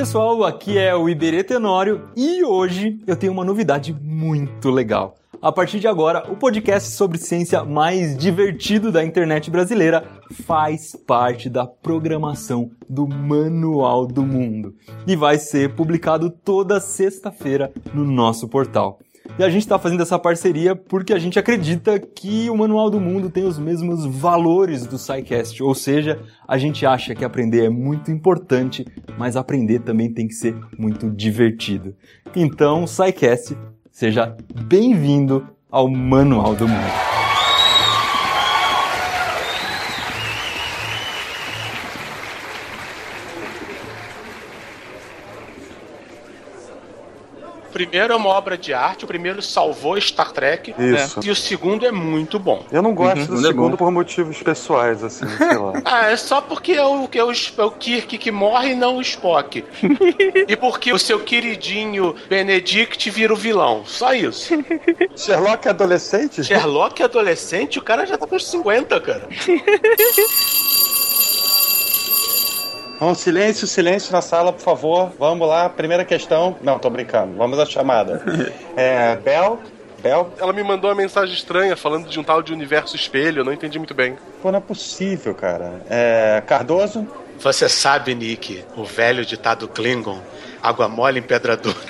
Pessoal, aqui é o Iberê Tenório e hoje eu tenho uma novidade muito legal. A partir de agora, o podcast sobre ciência mais divertido da internet brasileira faz parte da programação do Manual do Mundo e vai ser publicado toda sexta-feira no nosso portal. E a gente está fazendo essa parceria porque a gente acredita que o Manual do Mundo tem os mesmos valores do SciCast, ou seja, a gente acha que aprender é muito importante, mas aprender também tem que ser muito divertido. Então, SciCast, seja bem-vindo ao Manual do Mundo. Primeiro é uma obra de arte, o primeiro salvou Star Trek. Isso. Né? E o segundo é muito bom. Eu não gosto Uhum, do é segundo bom. por motivos pessoais, assim, sei lá. Ah, é só porque é o, que é o, é o Kirk que morre e não o Spock. e porque o seu queridinho Benedict vira o vilão. Só isso. Sherlock é adolescente? Sherlock é adolescente, o cara já tá com uns 50, cara. Bom, silêncio, silêncio na sala, por favor. Vamos lá, primeira questão. Não, tô brincando. Vamos à chamada. É, Bel? Bel? Ela me mandou uma mensagem estranha falando de um tal de universo espelho, eu não entendi muito bem. Pô, não é possível, cara. É, Cardoso? Você sabe, Nick, o velho ditado Klingon, água mole em pedra dura.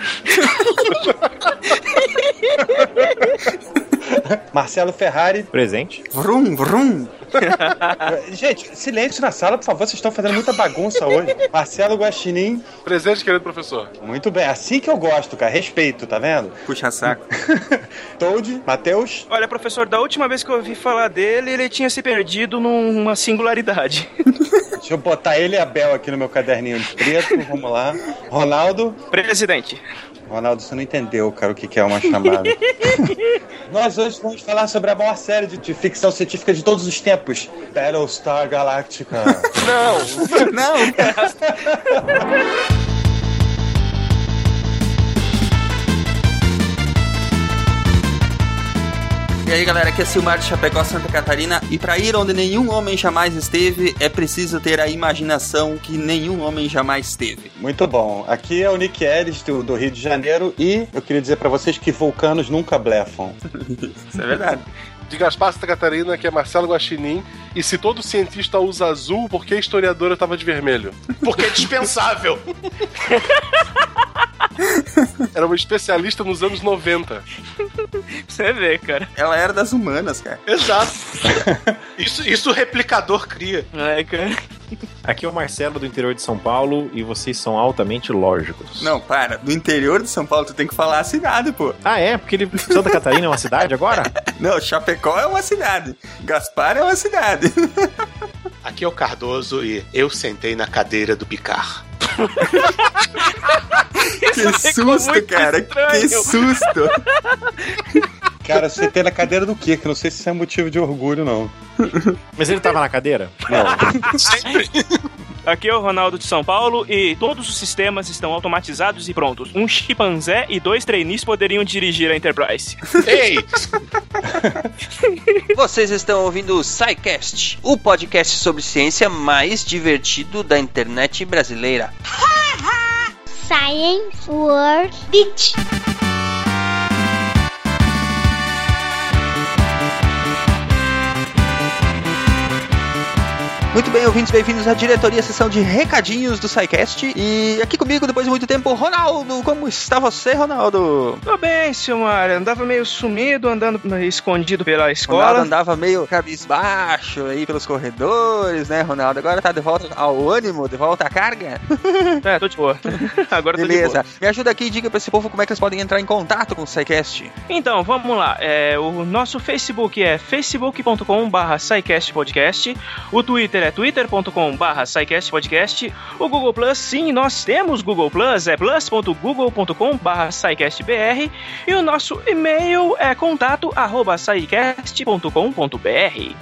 Marcelo Ferrari? Presente. Vrum, vrum. Gente, silêncio na sala, por favor. Vocês estão fazendo muita bagunça hoje. Marcelo Guaxinim? Presente, querido professor. Muito bem. Assim que eu gosto, cara. Respeito, tá vendo? Puxa saco. Toad? Matheus? Olha, professor, da última vez que eu ouvi falar dele, ele tinha se perdido numa singularidade. Deixa eu botar ele e a Bel aqui no meu caderninho de preto. Vamos lá. Ronaldo? Presidente. Ronaldo, você não entendeu, cara, o que que é uma chamada. Nós hoje vamos falar sobre a maior série de, de ficção científica de todos os tempos. Battlestar Galactica. Não! Não, E aí galera, aqui é Silmar de Chapecó, Santa Catarina E pra ir onde nenhum homem jamais esteve É preciso ter a imaginação que nenhum homem jamais teve Muito bom. Aqui é o Nick Ellis, do, do Rio de Janeiro, e eu queria dizer pra vocês que vulcanos nunca blefam. Isso é verdade De Gaspar Santa Catarina, que é Marcelo Guaxinim. E se todo cientista usa azul, por que a historiadora tava de vermelho? Porque é dispensável. Era uma especialista nos anos 90. Você vê, cara. Ela era das humanas, cara Exato. Isso, isso o replicador cria. É, cara. Aqui é o Marcelo do interior de São Paulo E vocês são altamente lógicos Não, para, do interior de São Paulo tu tem que falar a cidade, pô Ah, é? Porque ele... Santa Catarina é uma cidade agora? Não, Chapecó é uma cidade Gaspar é uma cidade Aqui é o Cardoso e eu sentei na cadeira do Picar. Que susto, cara, que estranho. susto Cara, você tem na cadeira do quê? Que eu não sei se isso é motivo de orgulho, não. Mas ele tava na cadeira? Não. Sempre. Aqui é o Ronaldo de São Paulo e todos os sistemas estão automatizados e prontos. Um chimpanzé e dois trainees poderiam dirigir a Enterprise. Ei, Vocês estão ouvindo o SciCast, o podcast sobre ciência mais divertido da internet brasileira. Science World Beach. Muito bem, ouvintes, bem-vindos à diretoria, sessão de recadinhos do SciCast. E aqui comigo, depois de muito tempo, Ronaldo. Como está você, Ronaldo? Tô bem, Silmar. Andava meio sumido, andando escondido pela Ronaldo escola. andava meio cabisbaixo aí pelos corredores, né, Ronaldo? Agora tá de volta ao ânimo, de volta à carga. É, tô de boa. Agora tô de boa. Beleza. Me ajuda aqui e diga pra esse povo como é que eles podem entrar em contato com o SciCast. Então, vamos lá. É, o nosso Facebook é facebook.com.br SciCastPodcast. O Twitter é twitter.com.br SciCastPodcast. O Google Plus, sim, nós temos Google Plus, é plus.google.com.br SciCastBR. E o nosso e-mail é contato arroba.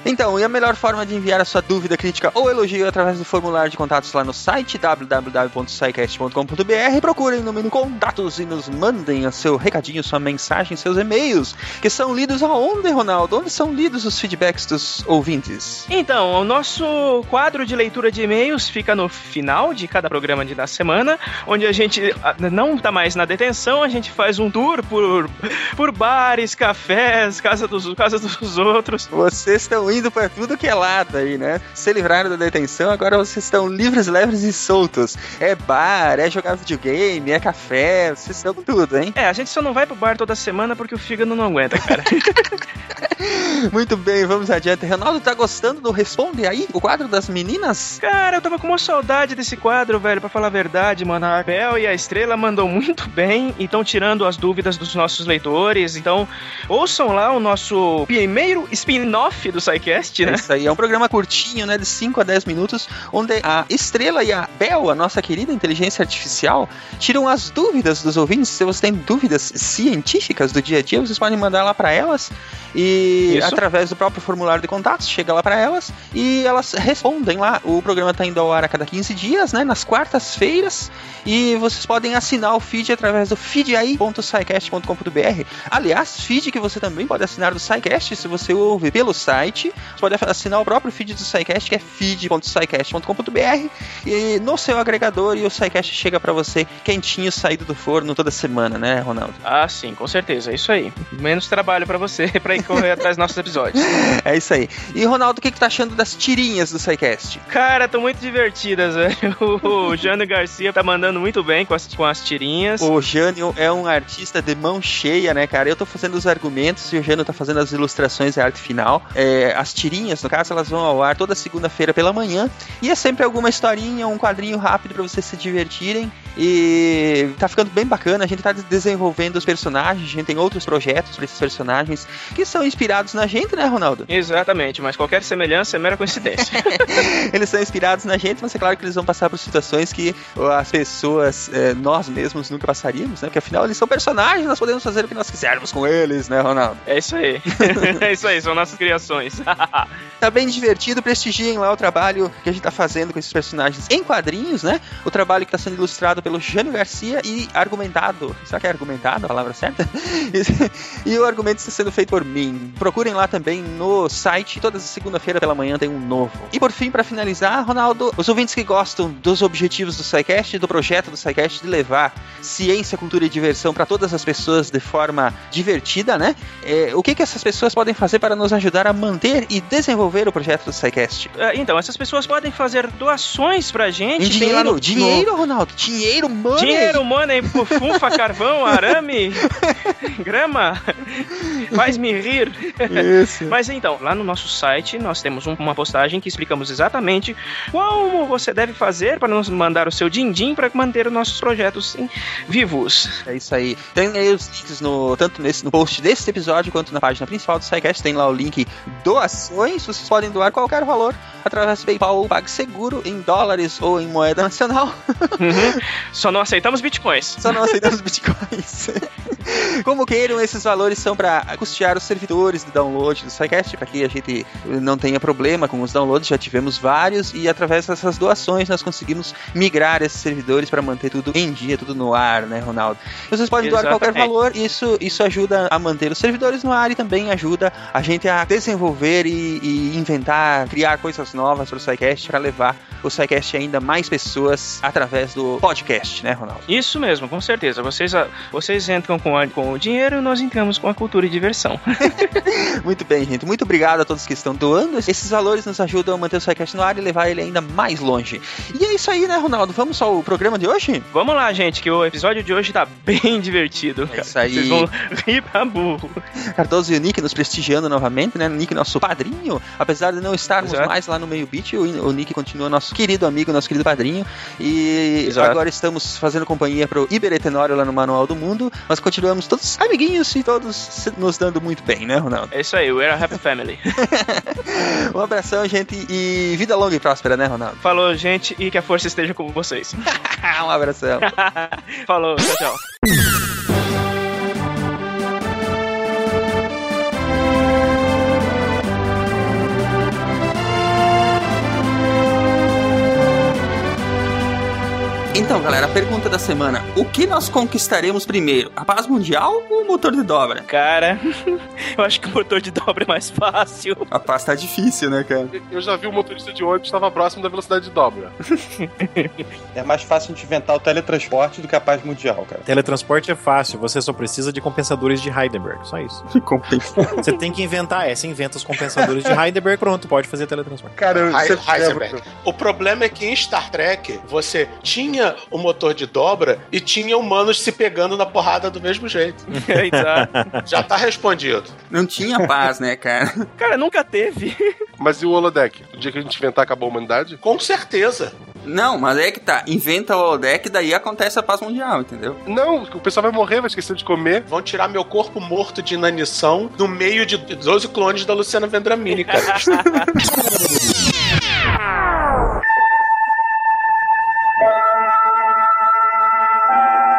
Então, e a melhor forma de enviar a sua dúvida, crítica ou elogio é através do formulário de contatos lá no site www.scicast.com.br. Procurem no menu contatos e nos mandem o seu recadinho, sua mensagem, seus e-mails, que são lidos aonde, Ronaldo? Onde são lidos os feedbacks dos ouvintes? Então, o nosso nosso quadro de leitura de e-mails fica no final de cada programa de, da semana, onde a gente ah, não tá mais na detenção, a gente faz um tour por, por bares, cafés, casa dos, casa dos outros. Vocês estão indo pra tudo que é lado aí, né? Se livraram da detenção, agora vocês estão livres, leves e soltos. É bar, é jogar videogame, é café, vocês estão com tudo, hein? É, a gente só não vai pro bar toda semana porque o fígado não aguenta, cara. Muito bem, vamos adiante. Ronaldo, tá gostando do Responde aí? O quadro das meninas? Cara, eu tava com uma saudade desse quadro, velho, pra falar a verdade, mano. A Bel e a Estrela mandam muito bem e estão tirando as dúvidas dos nossos leitores. Então, ouçam lá o nosso primeiro spin-off do SciCast, né? É isso aí, é um programa curtinho, né, de 5 a 10 minutos, onde a Estrela e a Bel, a nossa querida inteligência artificial, tiram as dúvidas dos ouvintes. Se você tem dúvidas científicas do dia a dia, vocês podem mandar lá para elas e Isso. através do próprio formulário de contatos, chega lá para elas e elas respondem lá. O programa tá indo ao ar a cada 15 dias, né, nas quartas-feiras, e vocês podem assinar o feed através do feedaí.sicast.com.br. Aliás, feed que você também pode assinar do SciCast se você ouve pelo site. Você pode assinar o próprio feed do SciCast, que é feed.sicast.com.br e no seu agregador e o SciCast chega para você quentinho, saído do forno toda semana, né, Ronaldo? Ah, sim, com certeza, é isso aí. Menos trabalho pra você pra ir correr atrás dos nossos episódios. É isso aí. E Ronaldo, o que, que tá achando das tirinhas do SciCast? Cara, tão muito divertidas, velho. O Jânio Garcia tá mandando muito bem com as, com as tirinhas. O Jânio é um artista de mão cheia, né, cara? Eu tô fazendo os argumentos e o Jânio tá fazendo as ilustrações e a arte final. É, as tirinhas, no caso, elas vão ao ar toda segunda-feira pela manhã. E é sempre alguma historinha, um quadrinho rápido pra vocês se divertirem. E tá ficando bem bacana. A gente tá desenvolvendo os personagens, a gente tem outros projetos pra esses personagens que são inspirados na gente, né, Ronaldo? Exatamente, mas qualquer semelhança é mera coincidência. eles são inspirados na gente, mas é claro que eles vão passar por situações que as pessoas, é, nós mesmos, nunca passaríamos, né? Porque afinal eles são personagens, nós podemos fazer o que nós quisermos com eles, né, Ronaldo? É isso aí. é isso aí, são nossas criações. tá bem divertido, prestigiem lá o trabalho que a gente tá fazendo com esses personagens em quadrinhos, né? O trabalho que tá sendo ilustrado pelo Jânio Garcia e argumentado. Será que é argumentado a palavra certa? e o argumento está sendo feito por mim. Procurem lá também no site, toda segunda-feira pela manhã tem um novo. E por fim, para finalizar, Ronaldo, os ouvintes que gostam dos objetivos do SciCast, do projeto do SciCast de levar ciência, cultura e diversão para todas as pessoas de forma divertida, né? É, o que, que essas pessoas podem fazer para nos ajudar a manter e desenvolver o projeto do SciCast? É, então, essas pessoas podem fazer doações pra gente. Em dinheiro, no- dinheiro, Ronaldo, dinheiro, no- money! Dinheiro, money, fufa, carvão, arame, grama, faz-me rir. Isso. Mas então, lá no nosso site nós temos um- uma postagem que explicamos exatamente como você deve fazer para nos mandar o seu din-din para manter os nossos projetos em- vivos. É isso aí. Tem aí os links no, tanto nesse, no post desse episódio quanto na página principal do SciCast. Tem lá o link doações. Vocês podem doar qualquer valor através do PayPal ou PagSeguro em dólares ou em moeda nacional. Uhum. Só não aceitamos bitcoins. Só não aceitamos bitcoins. Como queiram, esses valores são para custear os servidores de download do SciCast, para que a gente não tenha problema com os downloads. Já tivemos vários e através dessas doações nós conseguimos migrar esses servidores para manter tudo em dia, tudo no ar, né, Ronaldo? Vocês podem doar qualquer valor, isso, isso ajuda a manter os servidores no ar e também ajuda a gente a desenvolver e, e inventar, criar coisas novas para o SciCast, para levar o SciCast ainda mais pessoas através do podcast, né, Ronaldo? Isso mesmo, com certeza. Vocês, ah, vocês entram com, a- com o dinheiro e nós entramos com a cultura e diversão. Muito bem, gente. Muito obrigado a todos que estão doando. Esses valores nos ajudam a manter o SciCast no ar e levar ele ainda mais longe. E é isso aí, né, Ronaldo? Vamos ao programa de hoje? Vamos lá, gente, que o episódio de hoje tá bem divertido. cara. isso aí. Vocês vão rir pra burro. Cardoso e o Nick nos prestigiando novamente, né? O Nick, nosso padrinho. Apesar de não estarmos Exato. mais lá no meio beat, o, o Nick continua nosso querido amigo, nosso querido padrinho. E Exato. agora estamos fazendo companhia pro Iberetenório lá no Manual do Mundo. Mas continuamos todos amiguinhos e todos nos dando muito bem, né, Ronaldo? É isso aí, we're a happy family. Um abração, gente, e vida longa e próspera, né, Ronaldo? Falou, gente, e que a força esteja com vocês. um abração. Falou, tchau, tchau. Então, galera, a pergunta da semana: o que nós conquistaremos primeiro? A paz mundial ou o motor de dobra? Cara, eu acho que o motor de dobra é mais fácil. A paz tá difícil, né, cara? Eu já vi o motorista de ônibus estava próximo da velocidade de dobra. É mais fácil a gente inventar o teletransporte do que a paz mundial, cara. Teletransporte é fácil, você só precisa de compensadores de Heidelberg, só isso. Você tem que inventar, é, você inventa os compensadores de Heidelberg, pronto, pode fazer teletransporte. Cara, Heisenberg. O problema é que em Star Trek você tinha o motor de dobra e tinha humanos se pegando na porrada do mesmo jeito. Exato. Já tá respondido. Não tinha paz, né, cara? Cara, nunca teve. Mas e o holodeck? O dia que a gente inventar, acabou a humanidade? Com certeza. Não, mas é que tá. Inventa o holodeck, daí acontece a paz mundial, entendeu? Não, o pessoal vai morrer, vai esquecer de comer. Vão tirar meu corpo morto de inanição no meio de 12 clones da Luciana Vendramini, cara.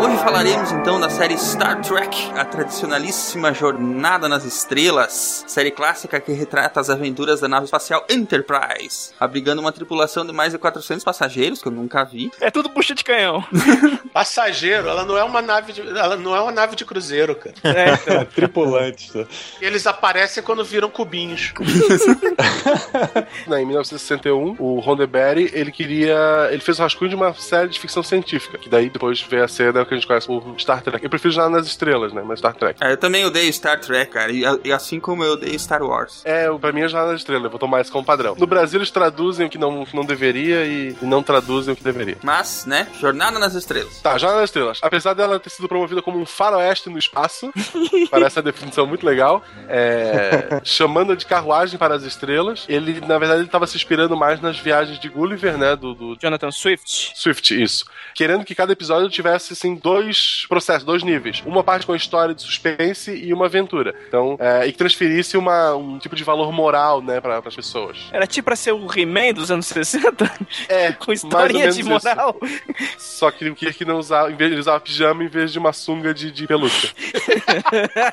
Hoje falaremos então da série Star Trek, a tradicionalíssima Jornada nas Estrelas, série clássica que retrata as aventuras da nave espacial Enterprise, abrigando uma tripulação de mais de 400 passageiros, que eu nunca vi. É tudo bucha de canhão. Passageiro, ela não é uma nave de, ela não é uma nave de cruzeiro, cara. É, então. Tripulantes. tá? Eles aparecem quando viram cubinhos. Em 1961, o Roddenberry, ele queria... Ele fez o rascunho de uma série de ficção científica, que daí depois veio a cena que a gente conhece por Star Trek. Eu prefiro Jornada nas Estrelas, né, mas Star Trek. É, eu também odeio Star Trek, cara, e, e assim como eu odeio Star Wars. É, pra mim é Jornada nas Estrelas, eu vou tomar isso como padrão. No Brasil eles traduzem o que não, o que não deveria e, e não traduzem o que deveria. Mas, né, Jornada nas Estrelas. Tá, Jornada nas Estrelas. Apesar dela ter sido promovida como um faroeste no espaço, parece a definição muito legal, é, chamando de carruagem para as estrelas, ele, na verdade, ele estava se inspirando mais nas viagens de Gulliver, né, do, do Jonathan Swift. Swift, isso. Querendo que cada episódio tivesse, assim, dois processos, dois níveis. Uma parte com história de suspense e uma aventura. Então, é, e que transferisse uma, um tipo de valor moral, né, para as pessoas. Era tipo pra ser o He-Man dos anos 60? É, Com historinha de menos isso. moral? Só que o Kirk não usava, em vez, ele usava pijama em vez de uma sunga de, de pelúcia.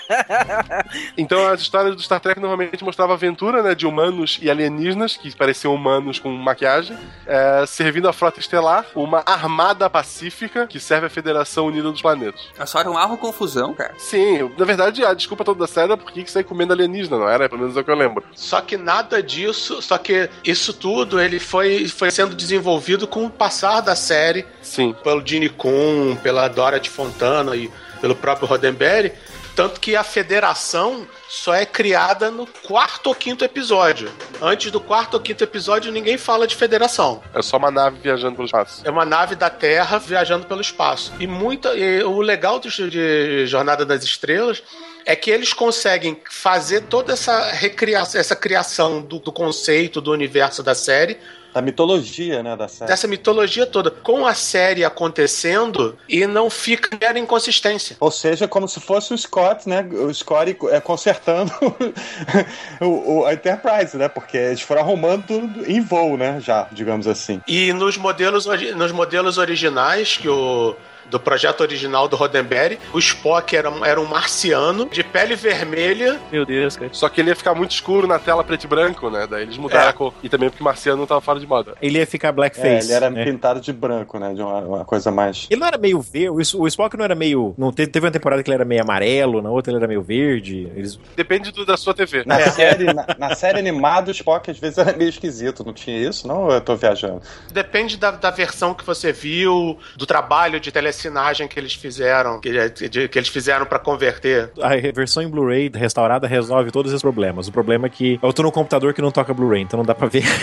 então as histórias do Star Trek normalmente mostravam aventura, né, de humanos e alienígenas, que pareciam humanos com maquiagem, é, servindo a frota estelar, uma armada pacífica que serve à Federação Unida dos Planetas. É só era uma confusão, cara. Sim, na verdade, a desculpa toda da série é porque que sair comendo alienígena, não era? Pelo menos é o que eu lembro. Só que nada disso, só que isso tudo ele foi, foi sendo desenvolvido com o passar da série Sim. pelo Gene Coon, pela Dorothy Fontana e pelo próprio Roddenberry. Tanto que a federação só é criada no quarto ou quinto episódio. Antes do quarto ou quinto episódio, ninguém fala de federação. É só uma nave viajando pelo espaço. É uma nave da Terra viajando pelo espaço. E muita, e o legal do, de Jornada das Estrelas é que eles conseguem fazer toda essa recriação, essa criação do, do conceito do universo da série Da mitologia, né, da série. dessa mitologia toda com a série acontecendo e não fica mera inconsistência. Ou seja, como se fosse o Scott, né? O Scott é, consertando o, o- a Enterprise, né? Porque eles foram arrumando tudo em voo, né? Já, digamos assim. E nos modelos, nos modelos originais que o do projeto original do Roddenberry, o Spock era, um- era um marciano de pele vermelha. Meu Deus, cara. Só que ele ia ficar muito escuro na tela preto e branco, né? Daí eles mudaram É. a cor. E também porque Marciano não tava fora de moda. Ele ia ficar É, blackface. ele era né? pintado de branco, né? De uma, uma coisa mais. Ele não era meio verde, o Sp- o Spock não era meio. Não teve, teve uma temporada que ele era meio amarelo, na outra ele era meio verde. Eles... Depende do- da sua TV. Na, série, na, na série animada, o Spock às vezes era meio esquisito, não tinha isso? Não, ou eu tô viajando. Depende da, da versão que você viu, do trabalho de telecinagem que eles fizeram, que, de- que eles fizeram pra converter. A versão em Blu-ray restaurada resolve todos esses problemas. O problema é que eu tô no computador que não toca Blu-ray, então não dá pra ver.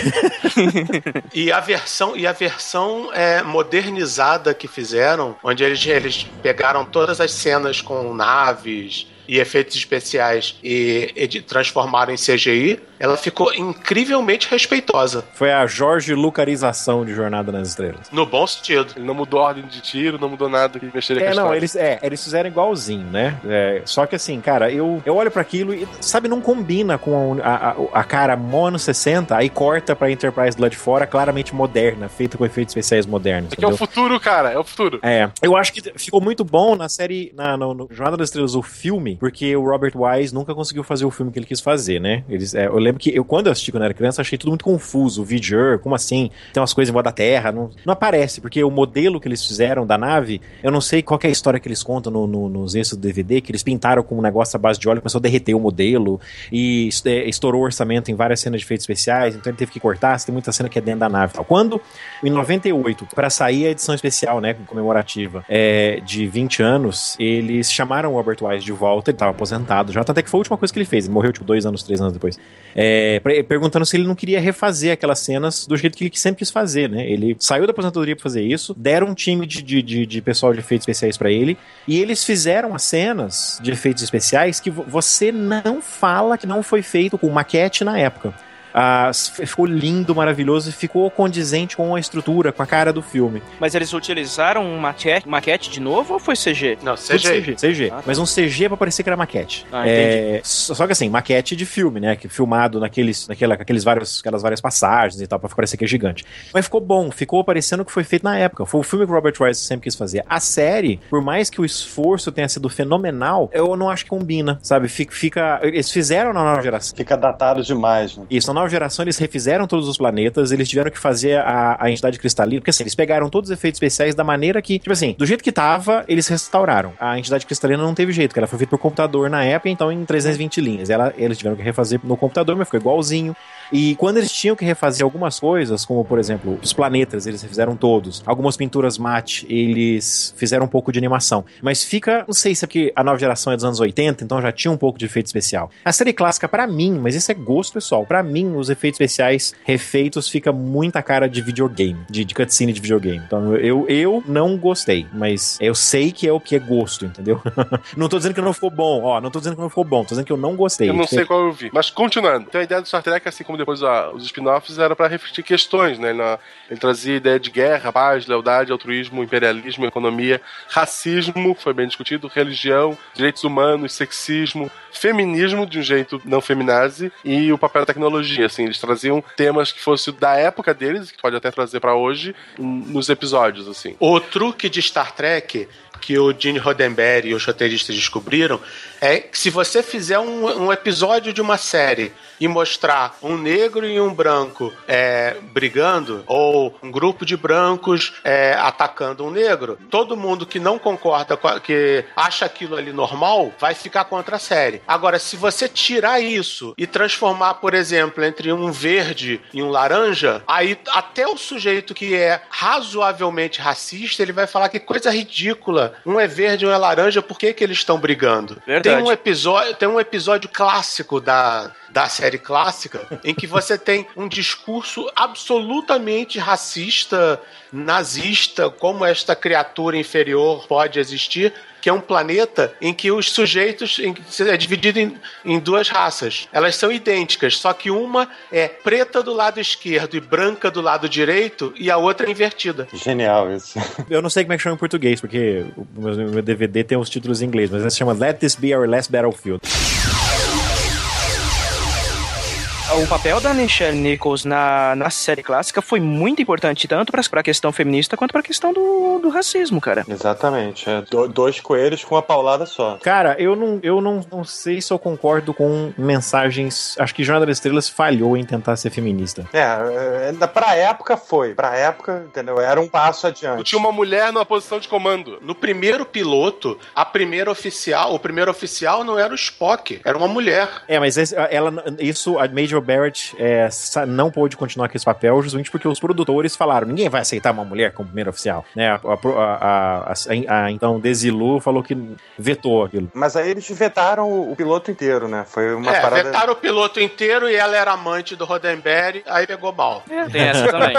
E a versão e a versão é, modernizada que fizeram, onde eles, eles pegaram todas as cenas com naves e efeitos especiais e, e transformaram em CGI, ela ficou incrivelmente respeitosa. Foi a Jorge Lucarização de Jornada nas Estrelas. No bom sentido. Ele não mudou a ordem de tiro, não mudou nada que mexeria com a É, não, eles, é, eles fizeram igualzinho, né? É, só que assim, cara, eu, eu olho pra aquilo e, sabe, não combina com a, a, a cara mó anos 60, aí corta pra Enterprise do lado de fora, claramente moderna, feita com efeitos especiais modernos. É que é o futuro, cara, é o futuro. É, eu acho que ficou muito bom na série, na, no, no Jornada das Estrelas, o filme, porque o Robert Wise nunca conseguiu fazer o filme que ele quis fazer, né? Eles, é, eu lembro que eu, quando eu assisti quando era criança, achei tudo muito confuso. O Voyager, como assim? Tem umas coisas em volta da Terra, não, não aparece, porque o modelo que eles fizeram da nave, eu não sei qual é a história que eles contam no, no- nos extras do DVD, que eles pintaram com um negócio à base de óleo, começou a derreter o modelo, e é, estourou o orçamento em várias cenas de efeitos especiais, então ele teve que cortar, tem muita cena que é dentro da nave e tal. Quando, em 98, pra sair a edição especial, né, comemorativa, é, de 20 anos, eles chamaram o Robert Wise de volta, ele tava aposentado já, até que foi a última coisa que ele fez, ele morreu tipo dois anos, três anos depois, é, pra- perguntando se ele não queria refazer aquelas cenas do jeito que ele sempre quis fazer, né, ele saiu da aposentadoria pra fazer isso, deram um time de, de, de, de pessoal de efeitos especiais pra ele, e eles fizeram as cenas de efeitos especiais que vo- você não fala que não foi feito com maquete na época. Ah, ficou lindo, maravilhoso e ficou condizente com a estrutura, com a cara do filme. Mas eles utilizaram um maquete, maquete de novo ou foi CG? Não, CG. CG, CG. Ah, tá. Mas um CG pra parecer que era maquete. Ah, É, só só que assim, maquete de filme, né? Que filmado naqueles, naquela, aqueles vários, aquelas várias passagens e tal, pra parecer que é gigante. Mas ficou bom, ficou parecendo que foi feito na época. Foi o filme que o Robert Wise sempre quis fazer. A série, por mais que o esforço tenha sido fenomenal, eu não acho que combina, sabe? Fica, fica- eles fizeram na nova geração. Fica datado demais, né? Isso, na nova geração eles refizeram todos os planetas, eles tiveram que fazer a, a entidade cristalina, porque assim, eles pegaram todos os efeitos especiais da maneira que, tipo assim, do jeito que tava, eles restauraram. A entidade cristalina não teve jeito, porque ela foi feita por computador na época, então em 320 linhas. Ela, eles tiveram que refazer no computador, mas ficou igualzinho. E quando eles tinham que refazer algumas coisas, como por exemplo, os planetas, eles refizeram todos. Algumas pinturas mate, eles fizeram um pouco de animação. Mas fica, não sei se é porque a nova geração é dos anos 80, então já tinha um pouco de efeito especial. A série clássica, pra mim, mas isso é gosto pessoal, pra mim, os efeitos especiais refeitos fica muita cara de videogame, de, de cutscene de videogame. Então eu, eu não gostei, mas eu sei que é o que é gosto, entendeu? não tô dizendo que não ficou bom, ó, não tô dizendo que não ficou bom, tô dizendo que eu não gostei. Eu não sei qual eu vi. Mas continuando. Então a ideia do Star Trek, assim como depois ah, os spin-offs, era pra refletir questões, né? Na- ele trazia ideia de guerra, paz, lealdade, altruísmo, imperialismo, economia, racismo, foi bem discutido, religião, direitos humanos, sexismo, feminismo de um jeito não feminazi e o papel da tecnologia, assim, eles traziam temas que fossem da época deles, que pode até trazer pra hoje, nos episódios, assim. O truque de Star Trek que o Gene Roddenberry e os roteiristas descobriram é que se você fizer um, um episódio de uma série e mostrar um negro e um branco é, brigando, ou um grupo de brancos é, atacando um negro, todo mundo que não concorda, a, que acha aquilo ali normal, vai ficar contra a série. Agora, se você tirar isso e transformar, por exemplo, entre um verde e um laranja, aí até o sujeito que é razoavelmente racista, ele vai falar que coisa ridícula. Um é verde, um é laranja, por que, que eles estão brigando? Verdade. Tem um episódio, tem um episódio clássico da, da série clássica em que você tem um discurso absolutamente racista, nazista, como esta criatura inferior pode existir, que é um planeta em que os sujeitos em é dividido em, em duas raças. Elas são idênticas, só que uma é preta do lado esquerdo e branca do lado direito, e a outra é invertida. Genial isso. Eu não sei como é que chama em português, porque o meu, meu DVD tem os títulos em inglês, mas ele se chama Let This Be Our Last Battlefield. O papel da Nichelle Nichols na, na série clássica foi muito importante, tanto pra, pra questão feminista quanto pra questão do, do racismo, cara. Exatamente. É do- dois coelhos com uma paulada só. Cara, eu não, eu não, não sei se eu concordo com mensagens. Acho que Jornada das Estrelas falhou em tentar ser feminista. É, é, pra época foi. Pra época, entendeu? Era um passo adiante. Tinha uma mulher numa posição de comando. No primeiro piloto, a primeira oficial, o primeiro oficial não era o Spock, era uma mulher. É, mas esse- ela, isso, a Major Barrett é, não pôde continuar com esse papel justamente porque os produtores falaram: ninguém vai aceitar uma mulher como primeira oficial. Né? A, a- a- a- a- então, Desilu falou que vetou aquilo. Mas aí eles vetaram o, o piloto inteiro, né? Foi uma é, parada. vetaram o piloto inteiro e ela era amante do Roddenberry, aí pegou mal. É, tem essa também.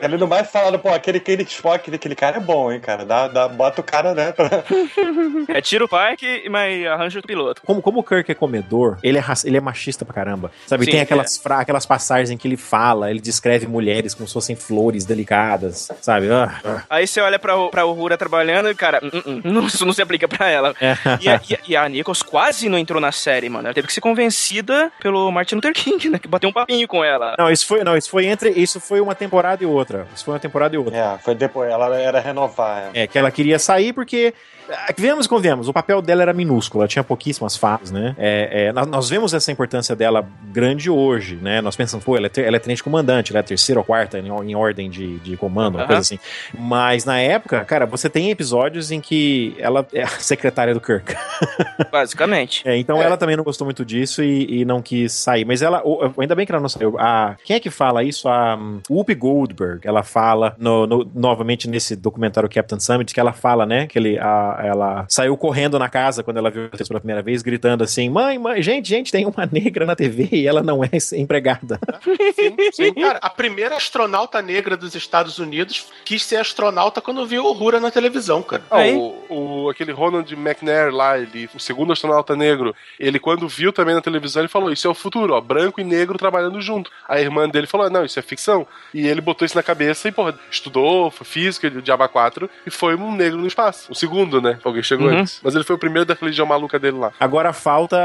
Ele não vai falar, pô, aquele, aquele Spock, aquele, aquele cara é bom, hein, cara. Dá, dá, bota o cara, né? pra- É tira o Pike, mas arranja o piloto. Como, como o Kirk é comedor, ele é, ele é machista pra caramba. Sabe? Sim, tem aquelas, fra- aquelas passagens em que ele fala, ele descreve mulheres como se fossem flores delicadas, sabe? Ah, ah. Aí você olha pra, pra Uhura trabalhando e, cara, hum, hum, não, isso não se aplica pra ela. É. E a, e a- e a Nichols quase não entrou na série, mano. Ela teve que ser convencida pelo Martin Luther King, né? Que bateu um papinho com ela. Não, isso foi, não, isso foi entre. Isso foi uma temporada e outra. Isso foi uma temporada e outra. É, foi depois. Ela era renovar. É. É, que ela queria sair porque. Ah, Vemos convenhamos, o papel dela era minúsculo, ela tinha pouquíssimas falas, né? É, é, nós, nós vemos essa importância dela grande hoje, né? Nós pensamos, pô, ela é, ela é tenente comandante, ela é terceira ou quarta em, em ordem de, de comando, uma coisa assim. Mas na época, cara, você tem episódios em que ela é a secretária do Kirk. Basicamente. É, então ela também não gostou muito disso e, e não quis sair. Mas ela, ainda bem que ela não saiu. A, quem é que fala isso? A um, Whoopi Goldberg. Ela fala, no, no- novamente nesse documentário Captain Summit, que ela fala, né? Que ele, a- ela saiu correndo na casa quando ela viu isso pela primeira vez, gritando assim: mãe, mãe, gente, gente, tem uma negra na TV e ela não é empregada. Sim, sim. Cara, a primeira astronauta negra dos Estados Unidos quis ser astronauta quando viu o Uhura na televisão, cara. Ah, o, o- aquele Ronald McNair lá, ele, o segundo astronauta negro, ele quando viu também na televisão, ele falou, isso é o futuro, ó, branco e negro trabalhando junto. A irmã dele falou, não, isso é ficção. E ele botou isso na cabeça e, porra, estudou, foi física, de Diaba 4, e foi um negro no espaço. O segundo, né? Alguém chegou Uhum. antes. Mas ele foi o primeiro da religião maluca dele lá. Agora falta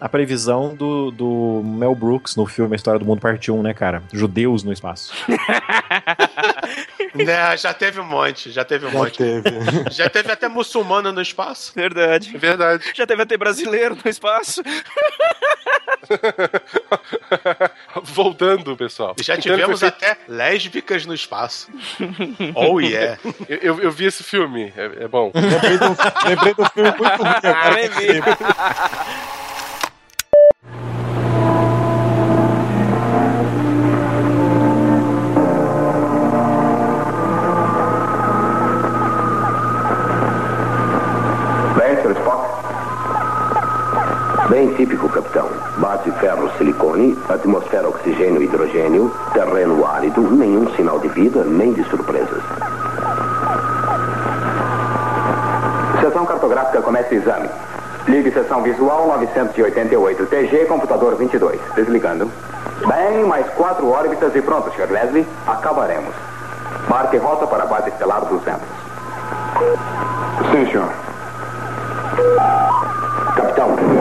a previsão do, do Mel Brooks no filme A História do Mundo Parte 1, né, cara? Judeus no espaço. Né, já teve um monte, já teve um Já monte. teve. Já teve até muçulmano no espaço. Verdade. É verdade. Já teve até brasileiro no espaço. Voltando, pessoal. Já Então tivemos feito- até lésbicas no espaço. oh yeah. Eu, eu- eu vi esse filme, é, é bom. lembrei, do, lembrei do filme muito ruim agora. Bem típico, capitão. Base ferro silicone, atmosfera oxigênio hidrogênio, terreno árido, nenhum sinal de vida, nem de surpresas. Seção cartográfica começa o exame. Ligue seção visual 988, TG, computador 22. Desligando. Bem, mais quatro órbitas e pronto, Sr. Leslie. Acabaremos. Marque rota para a base estelar 200. Sim, senhor. Capitão.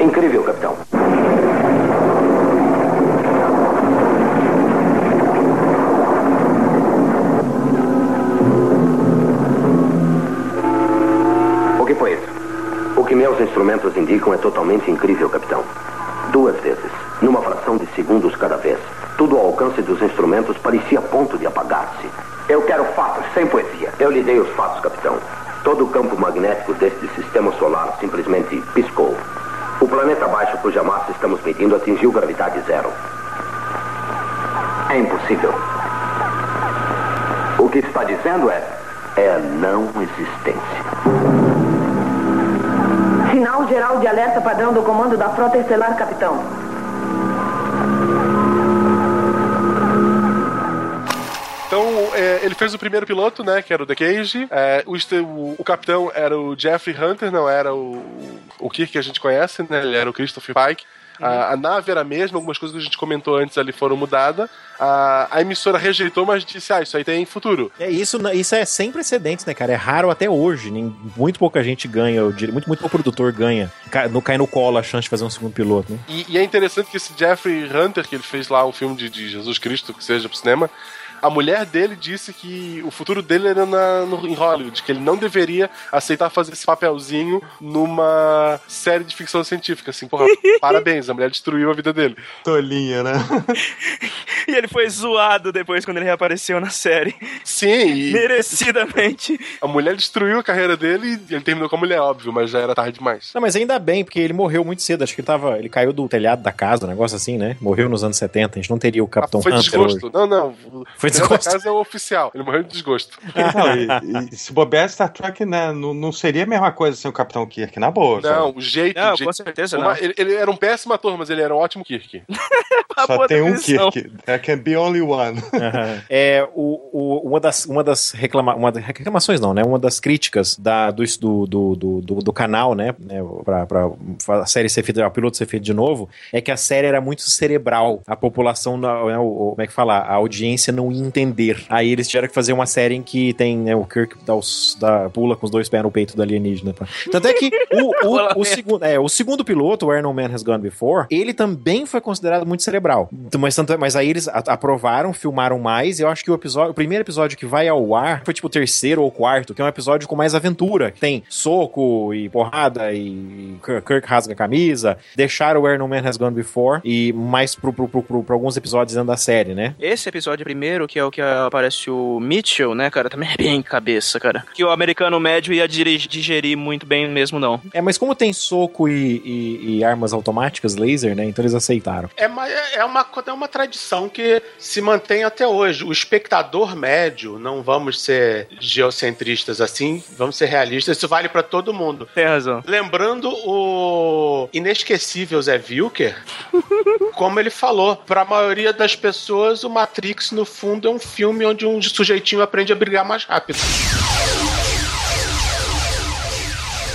Incrível, capitão. O que foi isso? O que meus instrumentos indicam é totalmente incrível, capitão. Duas vezes, numa fração de segundos cada vez. Tudo ao alcance dos instrumentos parecia a ponto de apagar-se. Eu quero fatos, sem poesia. Eu lhe dei os fatos, capitão. Todo o campo magnético deste sistema solar simplesmente piscou. O planeta abaixo cuja massa estamos medindo atingiu gravidade zero. É impossível. O que está dizendo é. é não existência. Sinal geral de alerta padrão do comando da frota estelar, capitão. Então, é, ele fez o primeiro piloto, né? Que era o The Cage. É, o, o- o capitão era o Jeffrey Hunter, não era o, o Kirk que a gente conhece, né? Ele era o Christopher Pike. A, a nave era a mesma, algumas coisas que a gente comentou antes ali foram mudadas. A, a emissora rejeitou, mas disse: Ah, isso aí tem futuro. É isso, isso é sem precedentes, né, cara? É raro até hoje. nem- Muito pouca gente ganha, dire- muito, muito pouco produtor ganha. Cai no, cai no colo a chance de fazer um segundo piloto, né? E, e é interessante que esse Jeffrey Hunter, que ele fez lá um filme de, de Jesus Cristo, que seja pro cinema, a mulher dele disse que o futuro dele era na, no, em Hollywood, que ele não deveria aceitar fazer esse papelzinho numa série de ficção científica. Assim, porra, parabéns, a mulher destruiu a vida dele. Tolinha, né? E ele foi zoado depois quando ele reapareceu na série. Sim, e Merecidamente. a mulher destruiu a carreira dele e ele terminou com a mulher, óbvio, mas já era tarde demais. Não, mas ainda bem, porque ele morreu muito cedo. Acho que ele tava. Ele caiu do telhado da casa, um negócio assim, né? Morreu nos anos 70. A gente não teria o Capitão Foi Hunter desgosto. hoje. Não, não. Foi Da desgosto. casa é o oficial. Ele morreu de desgosto. Não, e, e se bobear Star Trek, né, não, não seria a mesma coisa sem o Capitão Kirk, na boa. Não, sabe? o jeito. Não, o jeito- com certeza Uma- não. ele, ele era um péssimo ator, mas ele era um ótimo Kirk. Só tem um definição. Kirk. There can be only one. Aham. É, o, o- uma das, uma das reclama, uma das reclamações não, né? Uma das críticas da, do, do, do, do, do- canal, né? né pra, pra a série ser feita, o piloto ser feito de novo, é que a série era muito cerebral. A população, não- né, o- como é que fala? A audiência não ia entender. Aí eles tiveram que fazer uma série em que tem né, o Kirk dá os, dá- pula com os dois pés no peito do alienígena. tá? Tanto é que o, o, o, segundo, é, o segundo piloto, o Where No Man Has Gone Before, ele também foi considerado muito cerebral. Mas, tanto, é- mas aí eles aprovaram, filmaram mais, e eu acho que o episódio, o primeiro episódio que vai ao ar foi tipo o terceiro ou quarto, que é um episódio com mais aventura. Tem soco e porrada e Kirk rasga a camisa. Deixaram o Where No Man Has Gone Before e mais pro, pro, pro, pro- pra alguns episódios dentro da série, né? Esse episódio primeiro, que é o que aparece o Mitchell, né, cara, também é bem cabeça, cara. Que o americano médio ia digerir muito bem mesmo, não. É, mas como tem soco e, e- e armas automáticas, laser, né? Então eles aceitaram. É uma, é, uma, é uma tradição que se mantém até hoje. O espectador médio, não vamos ser geocentristas assim, vamos ser realistas, isso vale pra todo mundo. Tem razão. Lembrando o inesquecível Zé Wilker, como ele falou, pra maioria das pessoas, o Matrix, no fundo, é um filme onde um sujeitinho aprende a brigar mais rápido.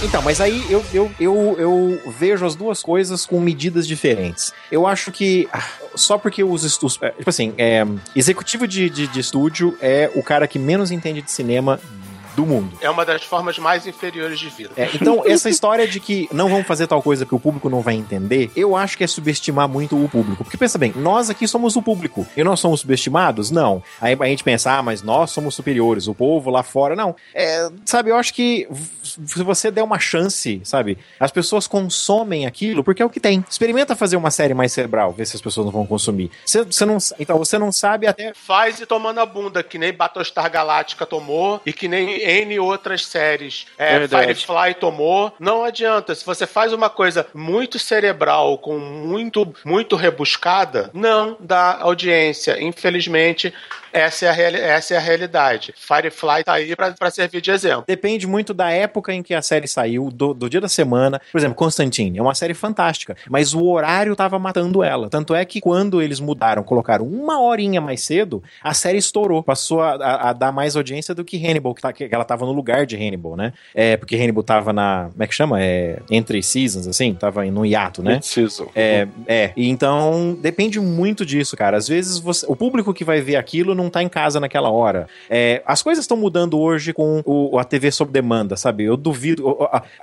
Então, mas aí eu, eu, eu, eu vejo as duas coisas com medidas diferentes. Eu acho que ah, só porque os estudos. Tipo assim, é, executivo de, de, de estúdio é o cara que menos entende de cinema do mundo. É uma das formas mais inferiores de vida. É, então, essa história de que não vamos fazer tal coisa que o público não vai entender, eu acho que é subestimar muito o público. Porque pensa bem, nós aqui somos o público e nós somos subestimados? Não. Aí a gente pensa, ah, mas nós somos superiores, o povo lá fora. Não. É, sabe, eu acho que se você der uma chance, sabe, as pessoas consomem aquilo porque é o que tem. Experimenta fazer uma série mais cerebral, ver se as pessoas não vão consumir. Você, você não, então, você não sabe até. Faz e tomando a bunda, que nem Battlestar Galáctica tomou e que nem N outras séries. É. Firefly tomou. Não adianta. Se você faz uma coisa muito cerebral, com muito, muito rebuscada, não dá audiência. Infelizmente, essa é a, reali- essa é a realidade. Firefly tá aí pra, pra servir de exemplo. Depende muito da época em que a série saiu, do, do dia da semana. Por exemplo, Constantine é uma série fantástica, mas o horário tava matando ela. Tanto é que quando eles mudaram, colocaram uma horinha mais cedo, a série estourou. Passou a, a- a dar mais audiência do que Hannibal, que, tá- que ela tava no lugar de Hannibal, né? É, porque Hannibal tava na. Como é que chama? É, entre seasons, assim? Tava no hiato, né? Mid-season. É, é. Então, depende muito disso, cara. Às vezes você- o público que vai ver aquilo não tá em casa naquela hora. É, as coisas estão mudando hoje com o, a TV sob demanda, sabe? Eu duvido.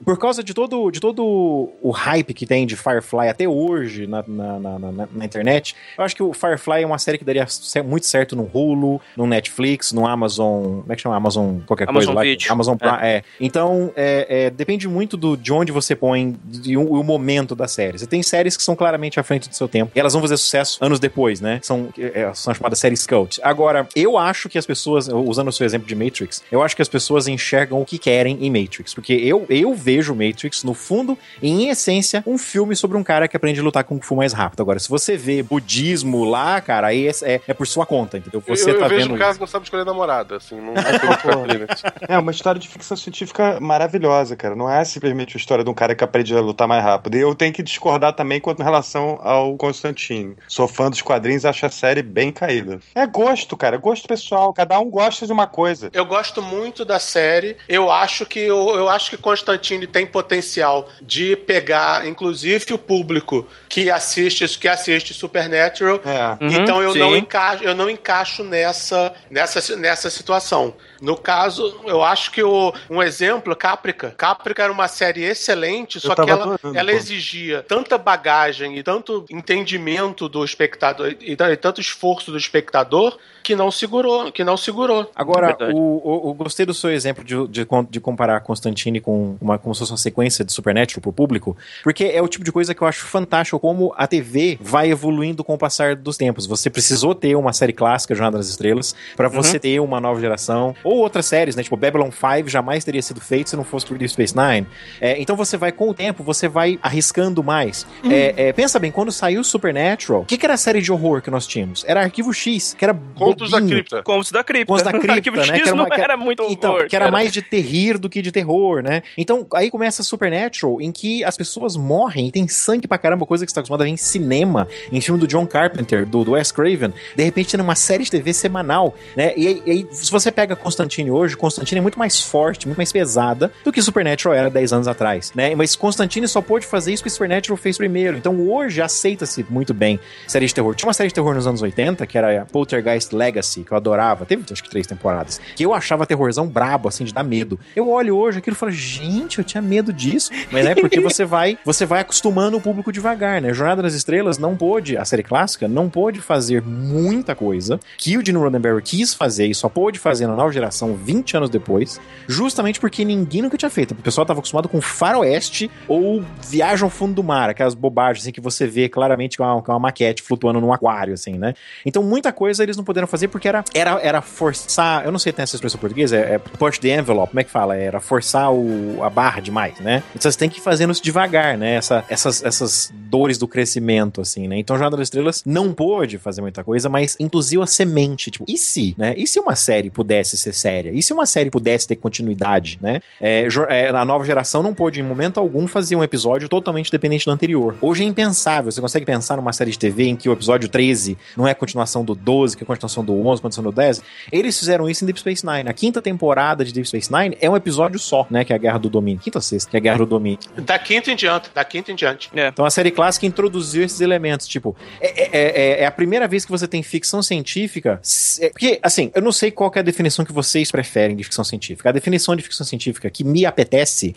Por causa de todo, de todo o hype que tem de Firefly até hoje na, na, na- na- internet, eu acho que o Firefly é uma série que daria muito certo no Hulu, no Netflix, no Amazon. Como é que chama? Amazon qualquer Amazon coisa lá. Video. Amazon Prime. É. Então, é, é, depende muito do, de onde você põe e o, o momento da série. Você tem séries que são claramente à frente do seu tempo. E elas vão fazer sucesso anos depois, né? São, é, são chamadas séries cult. Agora, eu acho que as pessoas, usando o seu exemplo de Matrix, eu acho que as pessoas enxergam o que querem em Matrix. Porque eu, eu vejo Matrix, no fundo, em essência, um filme sobre um cara que aprende a lutar com Kung Fu mais rápido. Agora, se você vê budismo lá, cara, aí é, é, é por sua conta, entendeu? Você eu, eu tá vejo vendo um cara que não sabe escolher namorada, assim, não? É uma história de ficção científica maravilhosa, cara. Não é simplesmente a história de um cara que aprende a lutar mais rápido. E eu tenho que discordar também quanto em relação ao Constantine. Sou fã dos quadrinhos, acho a série bem caída. É gosto, cara. Gosto pessoal. Cada um gosta de uma coisa. Eu gosto muito da série. Eu acho que eu, eu acho que Constantine tem potencial de pegar, inclusive, o público que assiste que assiste Supernatural. É. Uhum, então eu não sim. encaixo, eu não encaixo nessa, nessa, nessa situação. No caso, eu acho que o, um exemplo, Caprica. Caprica era uma série excelente, só que ela, adorando, ela exigia tanta bagagem e tanto entendimento do espectador e, e tanto esforço do espectador que não segurou, que não segurou. Agora, Verdade. o, o, o- gostei do seu exemplo de, de, de comparar Constantine com uma, como se fosse uma sequência de Supernatural pro público, porque é o tipo de coisa que eu acho fantástico como a TV vai evoluindo com o passar dos tempos. Você precisou ter uma série clássica, Jornada das Estrelas, para você Uhum. ter uma nova geração, ou outras séries, né? Tipo, Babylon 5 jamais teria sido feito se não fosse por Deep Space Nine. É, então você vai, com o tempo, você vai arriscando mais. Uhum. É, é, pensa bem, quando saiu Supernatural, o que, que era a série de horror que nós tínhamos? Era Arquivo X, que era Contos da bobinho. Cripta. Contos da cripta. Contos da cripta, Arquivo né? X Que era uma- não que- era muito Então, horror, que era cara. mais de terrir do que de terror, né? Então, aí começa Supernatural, em que as pessoas morrem e tem sangue pra caramba, coisa que você tá acostumado a ver em cinema, em filme do John Carpenter, do, do Wes Craven, de repente tem uma série de TV semanal, né? E aí, e aí, se você pega Constantine hoje, Constantine é muito mais forte, muito mais pesada do que Supernatural era 10 anos atrás, né? Mas Constantine só pôde fazer isso que Supernatural fez primeiro. Então hoje aceita-se muito bem série de terror. Tinha uma série de terror nos anos 80, que era Poltergeist Legacy, que eu adorava. Teve acho que três temporadas. Que eu achava terrorzão brabo, assim, de dar medo. Eu olho hoje aquilo e falo, gente, eu tinha medo disso. Mas é porque você vai, você vai acostumando o público devagar, né? Jornada das Estrelas não pôde, a série clássica, não pôde fazer muita coisa que o Gene Roddenberry quis fazer e só pôde fazer na nova geração 20 anos depois, justamente porque ninguém nunca tinha feito. O pessoal estava acostumado com faroeste ou viagem ao fundo do mar, aquelas bobagens assim que você vê claramente com uma, com uma maquete flutuando num aquário, assim, né? Então muita coisa eles não puderam fazer porque era, era, era forçar, eu não sei se tem essa expressão portuguesa, é, é push the envelope, como é que fala? Era forçar o, a barra demais, né? Então você tem que ir fazendo isso devagar, né? Essa, essas, essas dores do crescimento, assim, né? Então Jornada das Estrelas não pôde fazer muita coisa, mas induziu a semente, tipo, e se, né? E se uma série pudesse ser séria? E se uma série pudesse ter continuidade, né? É, é, a nova geração não pôde, em momento algum, fazer um episódio totalmente dependente do anterior. Hoje é impensável. Você consegue pensar numa série de TV em que o episódio 13 não é a continuação do 12, que é a continuação do 11, continuação do 10? Eles fizeram isso em Deep Space Nine. A quinta temporada de Deep Space Nine é um episódio só, né? Que é a Guerra do Domínio. Quinta ou sexta, que é a Guerra do Domínio. Da quinta em diante, da quinta em diante. Então a série clássica introduziu esses elementos, tipo, é, é- é- é a primeira vez que você tem ficção científica. é- Porque, assim, eu não sei qual que é a definição que vocês preferem de ficção científica. A definição de ficção científica que me apetece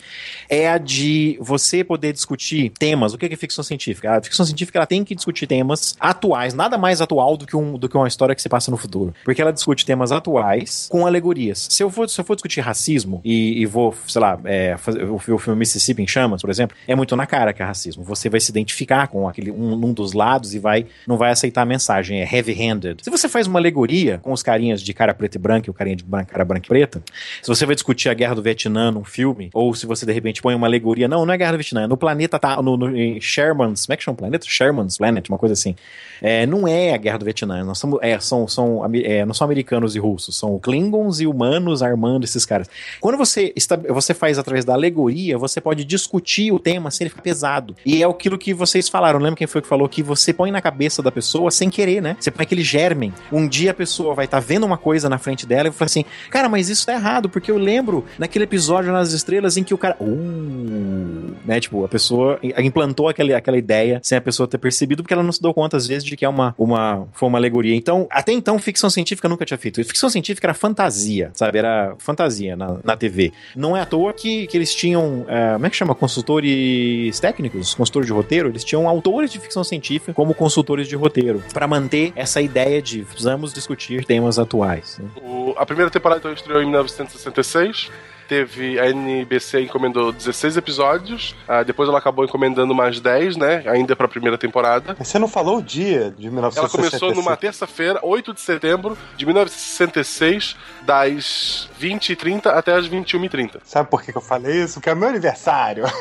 é a de você poder discutir temas. O que é ficção científica? A ficção científica ela tem que discutir temas atuais, nada mais atual do que, um, do que uma história que se passa no futuro. Porque ela discute temas atuais com alegorias. Se eu for, se eu for discutir racismo e, e vou, sei lá, é, fazer, o filme Mississippi em Chamas, por exemplo, é muito na cara que é racismo. Você vai se identificar com aquele um, um dos lados e vai não vai aceitar a mensagem. É heavy-handed. Se você faz uma alegoria com os carinhas de cara preta e branca e o carinha de bran- cara branca e preta, se você vai discutir a guerra do Vietnã num filme, ou se você de repente põe uma alegoria, não, não é a guerra do Vietnã, é no planeta tá, no, no Sherman's, como é que chama o planeta? Sherman's Planet, uma coisa assim. É, não é a guerra do Vietnã, nós somos, é, são, são, é, não são americanos e russos, são Klingons e humanos armando esses caras. Quando você, você faz através da alegoria, você pode discutir o tema sem ele ficar pesado. E é aquilo que vocês falaram, lembra quem foi que falou que você põe na cabeça da pessoa sem querer, né? Você põe aquele germen. Um dia a pessoa vai estar vendo uma coisa na frente dela e vai falar Cara, mas isso tá errado, porque eu lembro naquele episódio nas estrelas em que o cara. Uh, né? Tipo, a pessoa implantou aquela, aquela ideia sem a pessoa ter percebido, porque ela não se deu conta, às vezes, de que é uma, uma, foi uma alegoria. Então, até então, ficção científica nunca tinha feito. Ficção científica era fantasia, sabe? Era fantasia na, na TV. Não é à toa que, que eles tinham. é, como é que chama? Consultores técnicos, consultores de roteiro, eles tinham autores de ficção científica como consultores de roteiro, para manter essa ideia de precisamos discutir temas atuais. né? O- a primeira temporada então, estreou em 1966. Teve a NBC encomendou 16 episódios. ah, depois ela acabou encomendando mais 10, né? Ainda pra primeira temporada. Mas você não falou o dia de Ela 1966? começou numa terça-feira, 8 de setembro de 1966, das 20h30 até as 21h30. Sabe por que que eu falei isso? Porque é meu aniversário.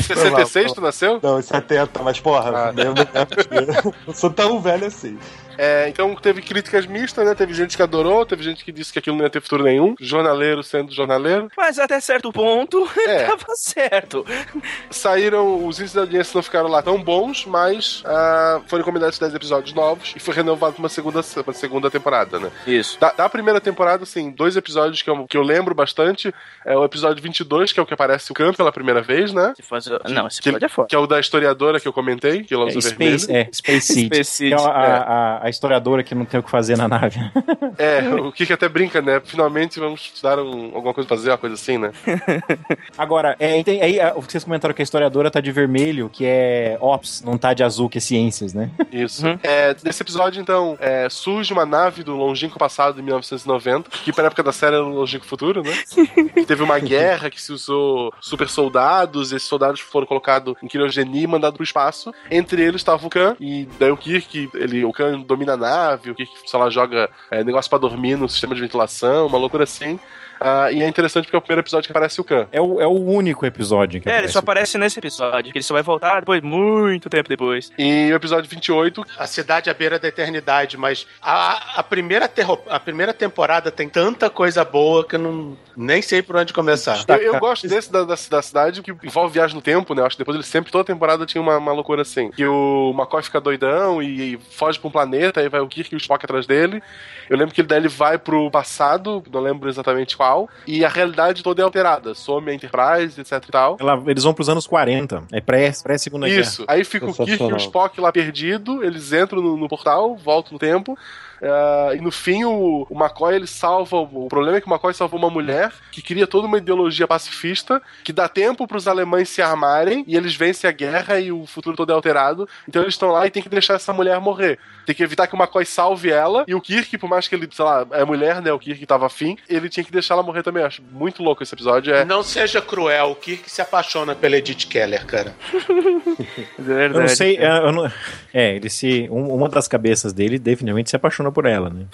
66 tu nasceu? Não, em 70, mas porra, eu não, não sou tão velho assim. É, então teve críticas mistas, né? Teve gente que adorou, teve gente que disse que aquilo não ia ter futuro nenhum. Jornaleiro sendo jornaleiro. Mas até certo ponto, É. tava certo. Saíram, os índices de audiência não ficaram lá tão bons, mas ah, foram encomendados 10 episódios novos e foi renovado pra uma segunda, uma segunda temporada, né? Isso. Da, da primeira temporada, assim, dois episódios que eu, que eu lembro bastante. É o episódio 22, que é o que aparece o Khan pela primeira vez, né? Se fosse... Não, esse Que- episódio é foda. Que é o da historiadora que eu comentei, que É, vermelho. Space, é, Space Seed. Space Seed, Que é a, a- a- a historiadora que não tem o que fazer na nave. É, o que que até brinca, né? Finalmente vamos dar um- alguma coisa pra fazer, uma coisa assim, né? Agora, é, tem- aí a- vocês comentaram que a historiadora tá de vermelho, que é Ops, não tá de azul, que é ciências, né? Isso. É, nesse episódio, então, é, surge uma nave do longínquo passado de 1990, que pra época da série era o longínquo futuro, né? Que teve uma guerra que se usou super soldados, e esses soldados foram colocados em criogenia e mandados pro espaço. Entre eles estava o Khan, e daí o Kirk, ele, o Khan domina a nave, o Kirk, sei lá, joga é, negócio pra dormir no sistema de ventilação, uma loucura assim. Ah, e é interessante porque é o primeiro episódio que aparece o Khan. É o, é o único episódio que É, ele só aparece nesse episódio, que ele só vai voltar depois, muito tempo depois. E o episódio 28, A cidade à beira da eternidade, mas a, a, primeira, terro- a primeira temporada tem tanta coisa boa que eu não, nem sei por onde começar. Eu, eu gosto desse da, da, da cidade que envolve viagem no tempo, né? Eu acho que depois ele sempre, toda temporada tinha uma, uma loucura assim. Que o McCoy fica doidão e, e foge pra um planeta, aí vai o Kirk e o Spock atrás dele. Eu lembro que ele daí ele vai pro passado, não lembro exatamente qual, e a realidade toda é alterada. Some a Enterprise, etc e tal. Ela- eles vão pros anos 40. É pré- pré-segunda guerra. Isso. Aí fica o Kirk e o. Spock lá perdido, eles entram no, no portal, voltam no tempo. ah, e no fim, o, o McCoy ele salva. O problema é que o McCoy salvou uma mulher que cria toda uma ideologia pacifista que dá tempo pros alemães se armarem e eles vencem a guerra e o futuro todo é alterado. Então eles estão lá e tem que deixar essa mulher morrer. Tem que evitar que o McCoy salve ela e o Kirk, por mais que ele, sei lá, é mulher, né? O Kirk tava afim, ele tinha que deixar ela morrer também. Acho muito louco esse episódio. É, Não seja cruel, o Kirk se apaixona pela Edith Keller, cara. É verdade. Eu não sei. é, eu não- É, ele se. um- uma das cabeças dele definitivamente se apaixona por ela, né?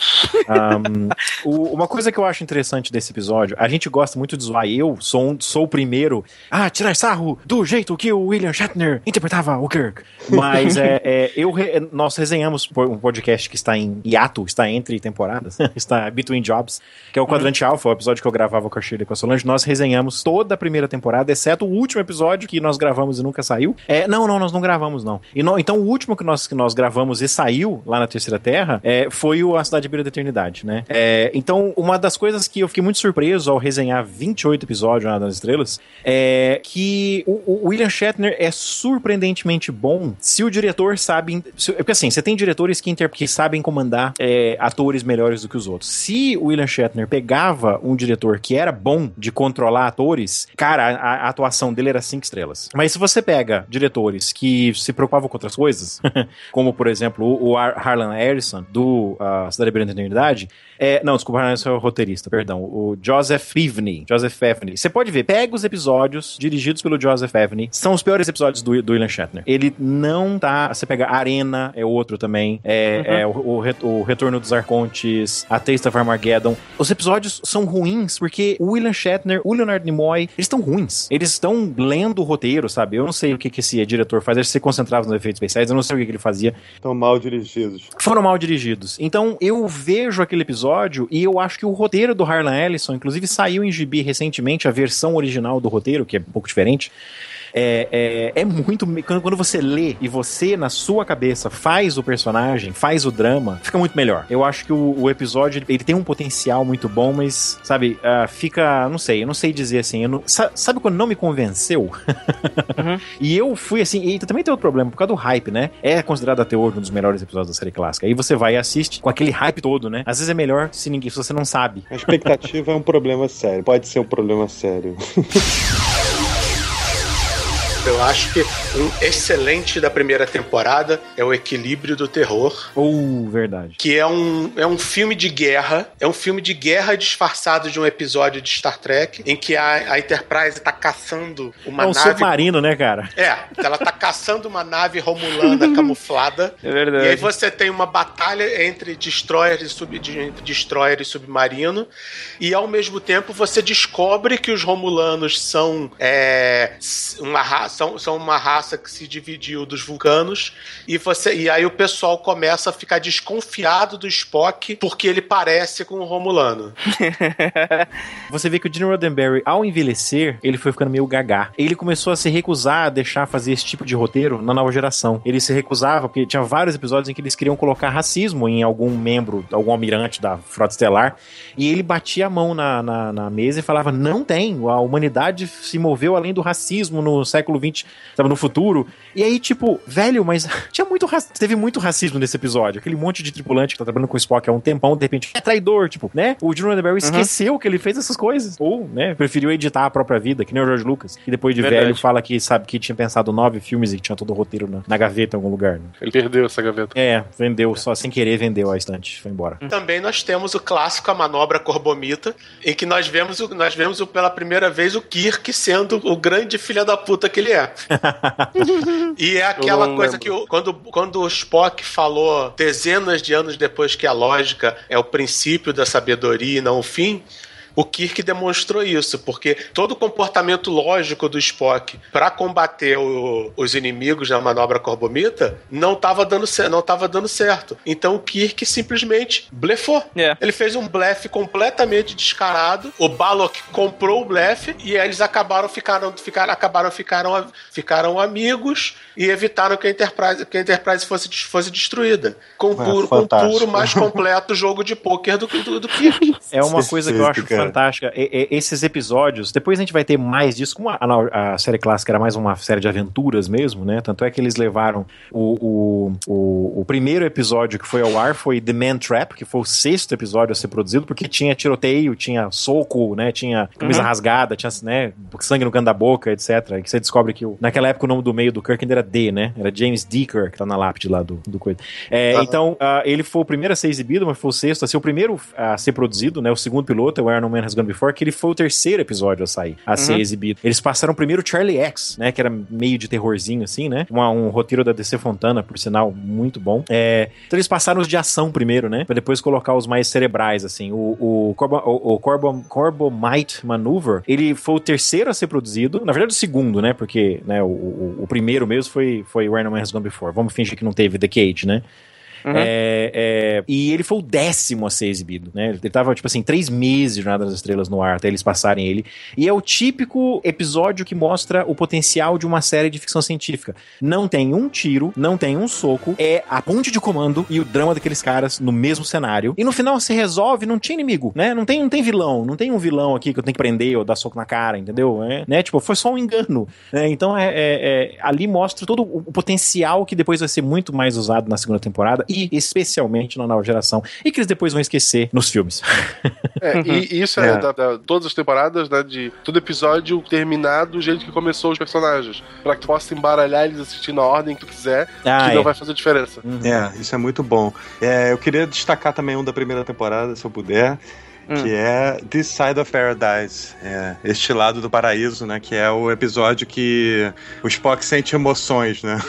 Ahm, o- uma coisa que eu acho interessante desse episódio, a gente gosta muito de zoar. Eu sou, um- sou o primeiro a tirar sarro do jeito que o William Shatner interpretava o Kirk. Mas é, é, eu re- nós resenhamos um podcast que está em hiato, está entre temporadas, está between jobs, que é o Quadrante Alpha, o episódio que eu gravava com a Shirley e com a Solange. Nós resenhamos toda a primeira temporada, exceto o último episódio que nós gravamos e nunca saiu. É, não, não, nós não gravamos, não. E no- então o último que nós, que nós gravamos e saiu lá na Terceira Terra é, foi o A Cidade Beira da Eternidade, né? É, então, uma das coisas que eu fiquei muito surpreso ao resenhar 28 episódios Jornada das Estrelas é que o, o William Shatner é surpreendentemente bom se o diretor sabe. se- porque assim, você tem diretores que, inter- que sabem comandar é, atores melhores do que os outros. Se o William Shatner pegava um diretor que era bom de controlar atores, cara, a, a atuação dele era cinco estrelas. Mas se você pega diretores que se preocupavam com outras coisas, como por exemplo o, Har- Harlan Harrison do uh, Cidade Beira da Eternidade, é, não, desculpa, Harlan Harrison é o roteirista, perdão, o Joseph Fivney, Joseph Fivney. Você pode ver, pega os episódios dirigidos pelo Joseph Fivney, são os piores episódios do, do William Shatner. Ele não tá, você pega Arena, é outro também, é, é o, o, o Retorno dos Arcontes, A Taste of Armageddon. Os episódios são ruins porque o William Shatner, o Leonard Nimoy, eles estão ruins. Eles estão lendo o roteiro, sabe? Eu não sei o que, que esse diretor faz, ele se concentrava nos efeitos especiais, eu não sei o que, que ele fazia. Estão mal dirigidos. Foram mal dirigidos. Então eu vejo aquele episódio e eu acho que o roteiro do Harlan Ellison, inclusive saiu em gibi recentemente, a versão original do roteiro, que é um pouco diferente. É, é, é muito. Quando, quando você lê e você, na sua cabeça, faz o personagem, faz o drama, fica muito melhor. Eu acho que o, o episódio ele tem um potencial muito bom, mas, sabe, ah, fica. Não sei, eu não sei dizer assim. eu não- sa- sabe quando não me convenceu? E eu fui assim. E também tem outro problema, por causa do hype, né? É considerado até hoje um dos melhores episódios da série clássica. Aí você vai e assiste com aquele hype todo, né? Às vezes é melhor se ninguém, se você não sabe. A expectativa é um problema sério. Pode ser um problema sério. Eu acho que um excelente da primeira temporada é o equilíbrio do terror. Ou verdade. Que é um, é um filme de guerra. É um filme de guerra disfarçado de um episódio de Star Trek, em que a, a Enterprise tá caçando uma é um nave. submarino, né, cara? É, ela tá caçando uma nave romulana camuflada. É verdade. E aí você tem uma batalha entre destroyer e, sub, destroyer e submarino. E ao mesmo tempo você descobre que os romulanos são é, uma raça, são, são uma raça que se dividiu dos vulcanos e você e aí o pessoal começa a ficar desconfiado do Spock porque ele parece com o Romulano. Você vê que o Gene Roddenberry, ao envelhecer, ele foi ficando meio gagá. Ele começou a se recusar a deixar fazer esse tipo de roteiro na nova geração. Ele se recusava, porque tinha vários episódios em que eles queriam colocar racismo em algum membro, algum almirante da Frota Estelar, e ele batia a mão na, na, na mesa e falava: não tem, a humanidade se moveu além do racismo no século XX, sabe, no futuro. E aí, tipo, velho, mas tinha muito raci- teve muito racismo nesse episódio. Aquele monte de tripulante que tá trabalhando com o Spock há um tempão, de repente, é traidor, tipo, né? O Gene Roddenberry esqueceu que ele fez essas coisas. Ou, né, preferiu editar a própria vida, que nem o George Lucas, que depois de Verdade. velho fala que sabe que tinha pensado nove filmes e que tinha todo o roteiro na, na gaveta em algum lugar. Né? Ele perdeu essa gaveta. É, vendeu, só sem querer vendeu a estante, foi embora. Também nós temos o clássico A Manobra Corbomita, em que nós vemos, o- nós vemos o- pela primeira vez o Kirk sendo o grande filho da puta que ele é. e é aquela coisa lembro. que o- quando, quando o Spock falou dezenas de anos depois que a lógica é o princípio da sabedoria e não o fim. O Kirk demonstrou isso, porque todo o comportamento lógico do Spock para combater o- os inimigos da manobra Corbomita não estava dando, cer- não tava dando certo. Então o Kirk simplesmente blefou. É. Ele fez um blefe completamente descarado. O Balok comprou o blefe e aí eles acabaram ficaram, ficaram, acabaram ficaram, ficaram amigos e evitaram que a Enterprise, que a Enterprise fosse, fosse destruída. Com É, puro, com puro mais completo jogo de pôquer do, do, do Kirk. É uma coisa que eu acho. Fantástica. E- e- esses episódios, depois a gente vai ter mais disso, como a, a- a série clássica era mais uma série de aventuras mesmo, né? Tanto é que eles levaram o, o, o, o primeiro episódio que foi ao ar foi The Man Trap, que foi o sexto episódio a ser produzido, porque tinha tiroteio, tinha soco, né? Tinha camisa rasgada, tinha né, sangue no canto da boca, etc. E que você descobre que naquela época o nome do meio do Kirk ainda era D, né? Era James D. Kirk, que tá na lápide lá do, do coisa. É, Então, ah, ele foi o primeiro a ser exibido, mas foi o sexto a ser o primeiro a ser produzido, né? O segundo piloto, é o Iron Man Has Gone Before, que ele foi o terceiro episódio a sair, a ser exibido. Eles passaram primeiro Charlie X, né? Que era meio de terrorzinho, assim, né? Uma- um roteiro da DC Fontana, por sinal, muito bom. É, então eles passaram os de ação primeiro, né? Pra depois colocar os mais cerebrais, assim. O, o, Corbo, o, o Corbo, Corbomite Maneuver, ele foi o terceiro a ser produzido. Na verdade, o segundo, né? Porque né, o, o, o primeiro mesmo foi, foi o Iron Man Has Gone Before. Vamos fingir que não teve The Cage, né? É, é, e ele foi o décimo a ser exibido, né? Ele tava, tipo assim, três meses de Jornada das Estrelas no ar até eles passarem ele. E é o típico episódio que mostra o potencial de uma série de ficção científica. Não tem um tiro, não tem um soco, é a ponte de comando e o drama daqueles caras no mesmo cenário. E no final se resolve, não tinha inimigo, né? Não tem, não tem vilão, não tem um vilão aqui que eu tenho que prender ou dar soco na cara, entendeu? É, né? Tipo, foi só um engano. né? Então, é, é- é- ali mostra todo o potencial que depois vai ser muito mais usado na segunda temporada e especialmente na nova geração. E que eles depois vão esquecer nos filmes. É, e isso é, É. Da, da- todas as temporadas, né? De todo episódio terminar do jeito que começou os personagens. Pra que tu possa embaralhar eles assistindo a ordem que tu quiser, Ah, que não é. vai fazer diferença. É, isso é muito bom. É, eu queria destacar também um da primeira temporada, se eu puder, que é This Side of Paradise, é, este lado do paraíso, né? Que é o episódio que o Spock sente emoções, né?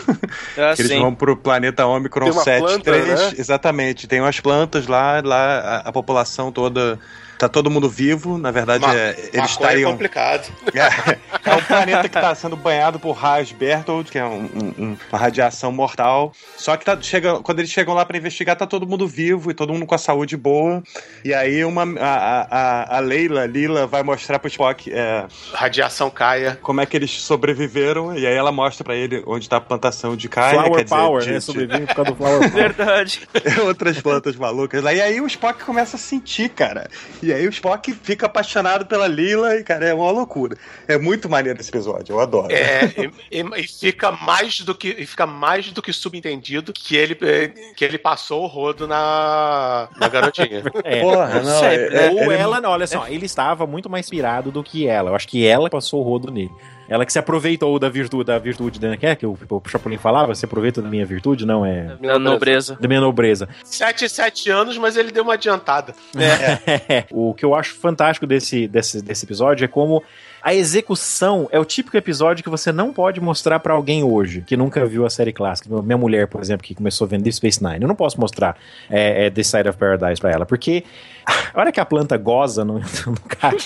Ah, Que eles sim. vão pro planeta Omicron Tem uma 73. planta, né? Exatamente. Tem umas plantas lá, lá a, a população toda. Tá todo mundo vivo, na verdade, Ma- é, eles é estariam. complicado. É, é um planeta que está sendo banhado por raios Berthold, que é um- um- um- uma radiação mortal. Só que tá, chega, quando eles chegam lá para investigar, tá todo mundo vivo e todo mundo com a saúde boa. E aí uma, a, a, a- Leila, Lila, vai mostrar pro Spock é, Radiação caia. como é que eles sobreviveram. E aí ela mostra para ele onde tá a plantação de caia. Flower quer dizer, Power, de- né? Sobrevive por causa do Flower Power. Verdade. outras plantas malucas lá. E aí o Spock começa a sentir, cara. E aí o Spock fica apaixonado pela Lila e, cara, é uma loucura. É muito maneiro esse episódio, eu adoro. É, e, e- e fica mais do que e fica mais do que subentendido que ele eh, que ele passou o rodo na, na garotinha. É. Porra, não, Sempre, é- é- Ou ela, não, olha só, ele estava muito mais pirado do que ela. Eu acho que ela passou o rodo nele. Ela que se aproveitou da virtude, da virtude né, que é que o, o Chapolin falava, se aproveita da minha virtude, não é Na nobreza. da minha nobreza. Sete, sete anos, mas ele deu uma adiantada. o que eu acho fantástico desse, desse, desse episódio é como a execução é o típico episódio que você não pode mostrar pra alguém hoje, que nunca viu a série clássica. Minha mulher, por exemplo, que começou a vender Space Nine. Eu não posso mostrar é, é, The Side of Paradise pra ela, porque a hora que a planta goza no, no cara,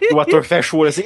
e o ator fecha o olho assim!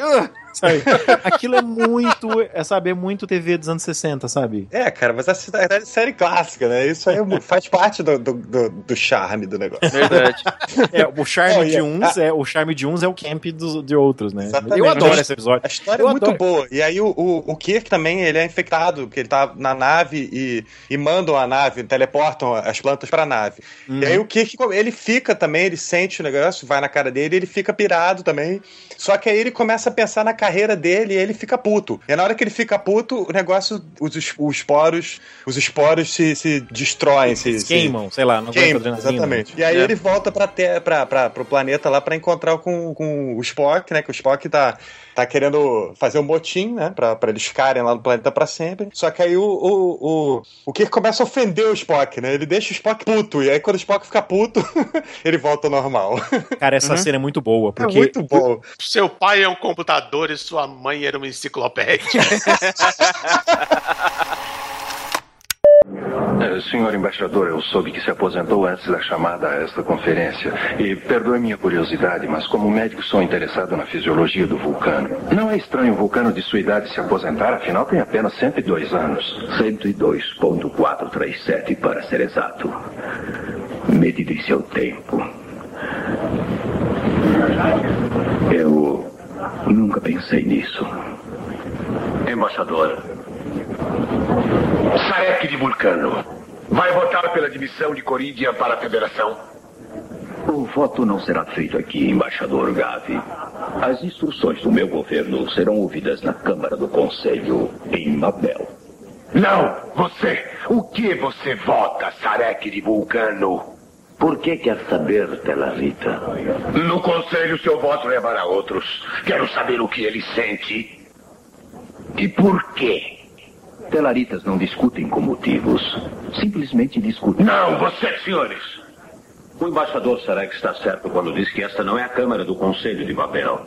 Sabe? Aquilo é muito, é, sabe, é muito TV dos anos 60, sabe? É, cara, mas a série, a série clássica, né? Isso aí é faz parte do, do, do- do charme do negócio. Verdade. É, o charme de a- uns é o charme de uns é o camp dos, de outros, né? Exatamente. Eu adoro esse episódio. A história Eu é muito adoro. boa. E aí o, o, o Kirk também, ele é infectado, que ele tá na nave e, e mandam a nave, teleportam as plantas pra nave. Uhum. E aí o Kirk, ele fica também, ele sente o negócio, vai na cara dele, ele fica pirado também. Só que aí ele começa a pensar na carreira dele e ele fica puto. E na hora que ele fica puto, o negócio, os, os poros, os esporos se, se destroem, se, se- queimam, sei lá, não aguenta Queima, adrenalina. exatamente. E aí É. ele volta pra ter, pra, pra, pro planeta lá pra encontrar com, com o Spock, né? Que o Spock tá, tá querendo fazer um motim, né? Pra, pra eles ficarem lá no planeta pra sempre. Só que aí o, o, o, o Kirk começa a ofender o Spock, né? Ele deixa o Spock puto. E aí quando o Spock fica puto, ele volta ao normal. Cara, essa cena é muito boa, porque É muito bom. Seu pai é um computador e sua mãe era uma enciclopédia. Eh, Senhor embaixador, eu soube que se aposentou antes da chamada a esta conferência. E perdoe minha curiosidade, mas como médico sou interessado na fisiologia do vulcano. Não é estranho um vulcano de sua idade se aposentar, afinal tem apenas 102 anos. 102.437 para ser exato. Medido em seu tempo. Eu nunca pensei nisso. Embaixador. Sarek de Vulcano. Vai votar pela admissão de Coridia para a Federação? O voto não será feito aqui, embaixador Gavi. As instruções do meu governo serão ouvidas na Câmara do Conselho em Mabel. Não! Você! O que você vota, Sarek de Vulcano? Por que quer saber, Telarita? No conselho, seu voto levará outros. Quero saber o que ele sente. E por quê? Telaritas não discutem com motivos. Simplesmente discutem. Não, você, senhores! O embaixador Sarek está certo quando diz que esta não é a Câmara do Conselho de Babel.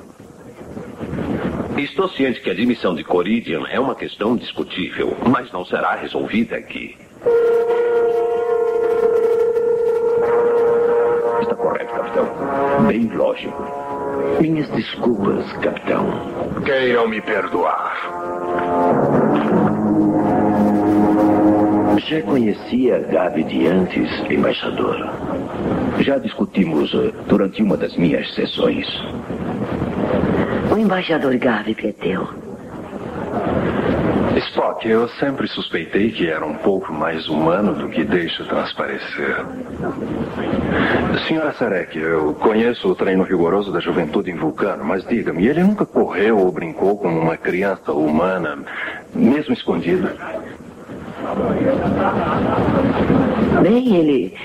Estou ciente que a admissão de Coridian é uma questão discutível, mas não será resolvida aqui. Está correto, capitão. Bem lógico. Minhas desculpas, capitão. Queiram me perdoar. Já conhecia Gabi de antes, embaixador. Já discutimos eh, durante uma das minhas sessões. O embaixador Gavi é teu. Spock, eu sempre suspeitei que era um pouco mais humano do que deixa transparecer. Senhora Sarek, eu conheço o treino rigoroso da juventude em Vulcano, mas diga-me, ele nunca correu ou brincou como uma criança humana, mesmo escondido? Bem, ele.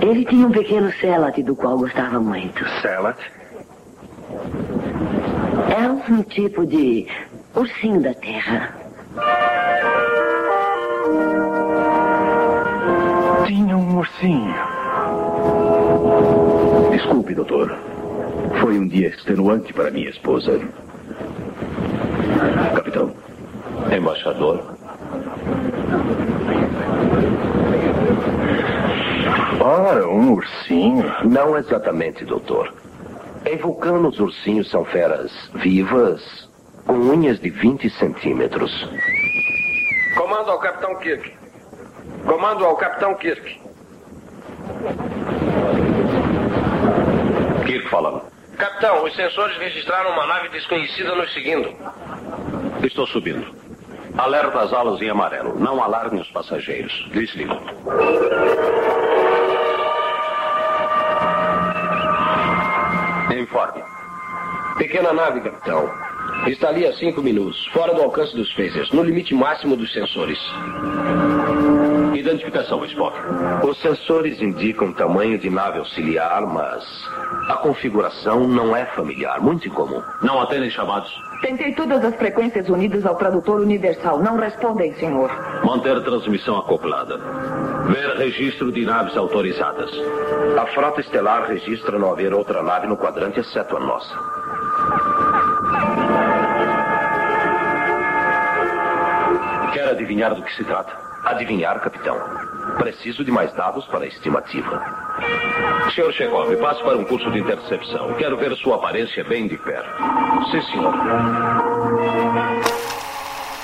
Ele tinha um pequeno Celat do qual gostava muito. Celat? É um tipo de ursinho da terra. Tinha um ursinho. Desculpe, doutor. Foi um dia extenuante para minha esposa. Capitão. Embaixador. Ora, um ursinho. Não exatamente, doutor. Em Vulcano, os ursinhos são feras vivas, com unhas de 20 centímetros. Comando ao Capitão Kirk. Comando ao Capitão Kirk. Kirk falando. Capitão, os sensores registraram uma nave desconhecida nos seguindo. Estou subindo. Alerta as alas em amarelo. Não alarme os passageiros. Desliga. Informe. Pequena nave, capitão. Está ali há cinco minutos, fora do alcance dos phasers, no limite máximo dos sensores. Identificação, Spock. Os sensores indicam tamanho de nave auxiliar, mas a configuração não é familiar, muito incomum. Não atendem chamados. Tentei todas as frequências unidas ao tradutor universal. Não respondem, senhor. Manter transmissão acoplada. Ver registro de naves autorizadas. A frota estelar registra não haver outra nave no quadrante exceto a nossa. Quer adivinhar? adivinhar do que se trata? Adivinhar, capitão. Preciso de mais dados para a estimativa. Senhor Chekhov, passe para um curso de intercepção. Quero ver sua aparência bem de perto. Sim, senhor.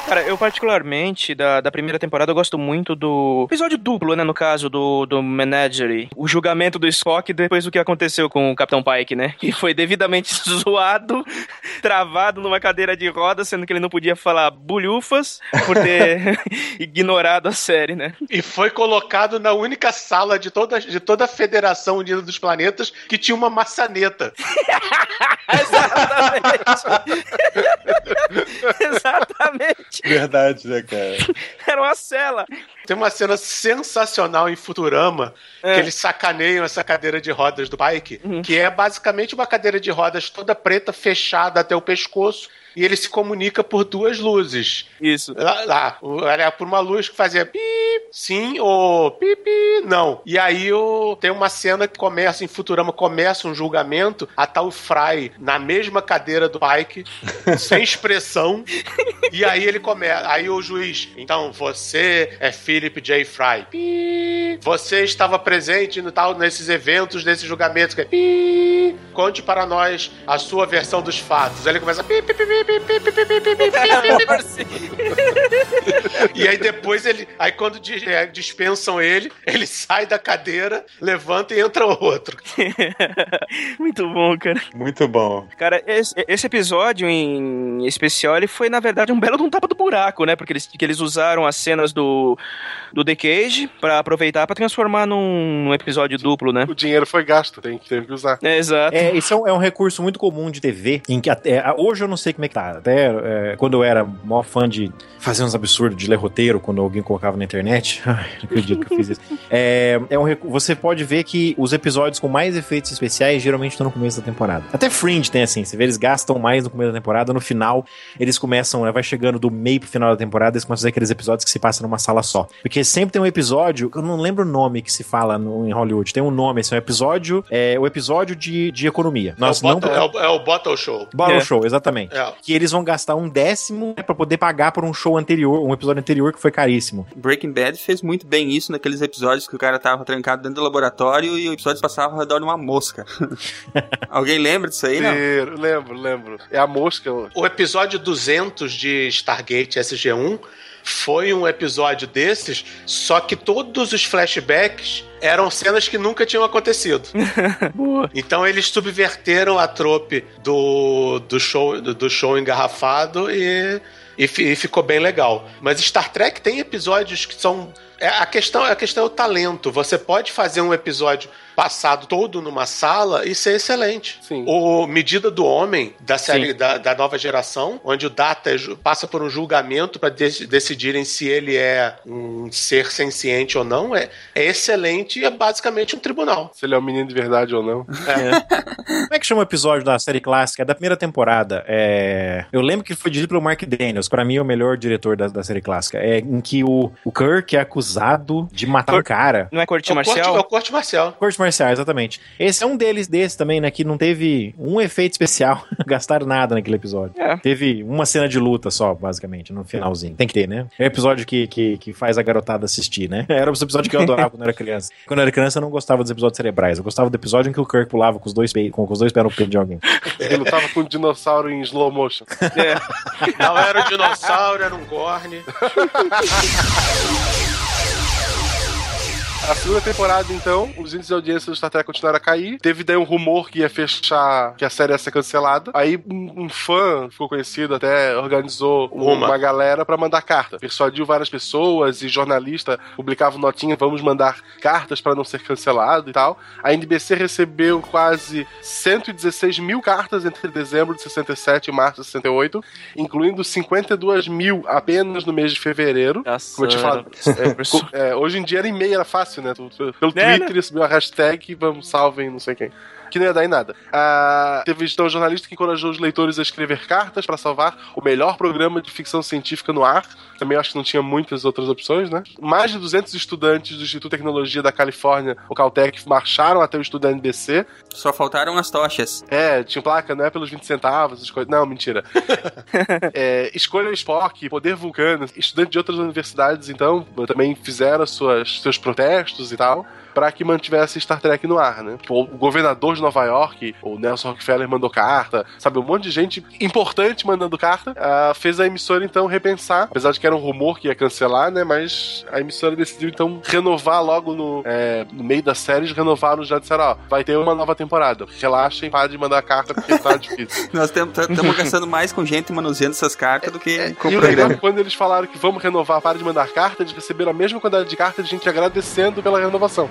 Cara, eu particularmente, da, da primeira temporada, eu gosto muito do episódio duplo, né, no caso, do, do Menagerie. O julgamento do Spock depois do que aconteceu com o Capitão Pike, né? Que foi devidamente zoado, travado numa cadeira de rodas, sendo que ele não podia falar bulhufas por ter ignorado a série, né? E foi colocado na única sala de toda, de toda a Federação Unida dos Planetas que tinha uma maçaneta. Exatamente. Verdade, né, cara? Era uma cela. Tem uma cena sensacional em Futurama É. que eles sacaneiam essa cadeira de rodas do Pike, que é basicamente uma cadeira de rodas toda preta, fechada até o pescoço. E ele se comunica por duas luzes. Isso. Lá, lá era por uma luz que fazia pi, sim, ou pi, pi, não. E aí o, tem uma cena que começa, em Futurama, começa um julgamento, a tal Fry na mesma cadeira do Pike, sem expressão. E aí ele começa, aí o juiz, então você é Philip J. Fry. Pi. Você estava presente no tal, nesses eventos, nesses julgamentos. Que é pi conte para nós a sua versão dos fatos. Aí ele começa. e aí depois ele. Aí quando dispensam ele, ele sai da cadeira, levanta e entra outro. Muito bom, cara. Muito bom. Cara, esse, episódio em especial ele foi, na verdade, um belo de um tapa do buraco, né? Porque eles, que eles usaram as cenas do, do The Cage pra aproveitar pra transformar num, episódio duplo, né? O dinheiro foi gasto, tem, tem que usar. É, exato. É, isso é um, é um recurso muito comum de TV, em que até, hoje eu não sei como é que tá. Até é, quando eu era maior fã de fazer uns absurdos de ler roteiro, quando alguém colocava na internet, ai, não acredito que eu fiz isso. É, é um, você pode ver que os episódios com mais efeitos especiais geralmente estão no começo da temporada. Até Fringe tem assim, você vê, eles gastam mais no começo da temporada, no final eles começam, né, vai chegando do meio pro final da temporada, eles começam a fazer aqueles episódios que se passam numa sala só. Porque sempre tem um episódio, eu não lembro o nome que se fala no, em Hollywood, tem um nome, esse é um episódio, é o episódio de, de economia. Nós é, o não bottle, é, o, é o Bottle Show. Bottle É. Show, exatamente. É. Que eles vão gastar um décimo né, pra poder pagar por um show anterior, um episódio anterior que foi caríssimo. Breaking Bad fez muito bem isso naqueles episódios que o cara tava trancado dentro do laboratório e o episódio passava ao redor de uma mosca. Alguém lembra disso aí, não? Lembro, lembro, lembro. É a mosca. O episódio 200 de Stargate SG-1 foi um episódio desses, só que todos os flashbacks eram cenas que nunca tinham acontecido. então eles subverteram a trope do, do, show, do, do show engarrafado e, e, fi- e ficou bem legal. Mas Star Trek tem episódios que são. É, a, questão, a questão é o talento. Você pode fazer um episódio passado todo numa sala e ser excelente. Sim. O Medida do Homem, da série da, da nova geração, onde o Data é passa por um julgamento para decidirem se ele é um ser senciente ou não, é, é excelente e é basicamente um tribunal. Se ele é um menino de verdade ou não. Como é que chama o episódio da série clássica? É da primeira temporada. É... Eu lembro que foi dirigido pelo Mark Daniels, pra mim é o melhor diretor da, da série clássica. É em que o, o Kirk é acusado de matar um cara. Não é corte É o marcial? corte, é o corte marcial. Corte marcial, exatamente. Esse é um deles desses também, né? Que não teve um efeito especial. Gastaram nada naquele episódio. É. Teve uma cena de luta só, basicamente, no finalzinho. Tem que ter, né? É o episódio que, que, que faz a garotada assistir, né? Era o episódio que eu adorava quando eu era criança. Quando eu era criança, eu não gostava dos episódios cerebrais. Eu gostava do episódio em que o Kirk pulava com os dois, pe... com os dois pés no peito de alguém. Ele lutava com um dinossauro em slow motion. Não era um dinossauro, era um Gorne. A segunda temporada, então, os índices de audiência do Star Trek continuaram a cair. Teve daí um rumor que ia fechar, que a série ia ser cancelada. Aí um, um fã, ficou conhecido até, organizou Uma. uma galera pra mandar carta. Persuadiu várias pessoas e jornalista publicavam notinha, vamos mandar cartas pra não ser cancelado e tal. A NBC recebeu quase 116 mil cartas entre dezembro de 67 e março de 68, incluindo 52 mil apenas no mês de fevereiro. Como eu te falo, é, é, hoje em dia era e-mail, era fácil, né? Pelo É, Twitter, subiu a hashtag, vamos, salvem, não sei quem. Que não ia dar em nada. Ah, teve então um jornalista que encorajou os leitores a escrever cartas para salvar o melhor programa de ficção científica no ar. Também acho que não tinha muitas outras opções, né? Mais de 200 estudantes do Instituto de Tecnologia da Califórnia, o Caltech, marcharam até o estudo da NBC. Só faltaram as tochas. É, tinha placa, não é pelos 20 centavos, essas coisas. Não, mentira. é, escolha Spock, Poder Vulcano. Estudantes de outras universidades, então, também fizeram suas, seus protestos e tal para que mantivesse Star Trek no ar, né? Tipo, o governador de Nova York, o Nelson Rockefeller mandou carta, sabe? Um monte de gente importante mandando carta. Uh, fez a emissora então repensar, apesar de que era um rumor que ia cancelar, né? Mas a emissora decidiu então renovar logo no, é, no meio das séries, renovaram já disseram, ó, vai ter uma nova temporada. Relaxem, para de mandar carta porque tá difícil. Nós estamos gastando mais com gente manuseando essas cartas do que com e o programa. Quando eles falaram que vamos renovar, para de mandar carta, eles receberam a mesma quantidade de cartas de gente agradecendo pela renovação.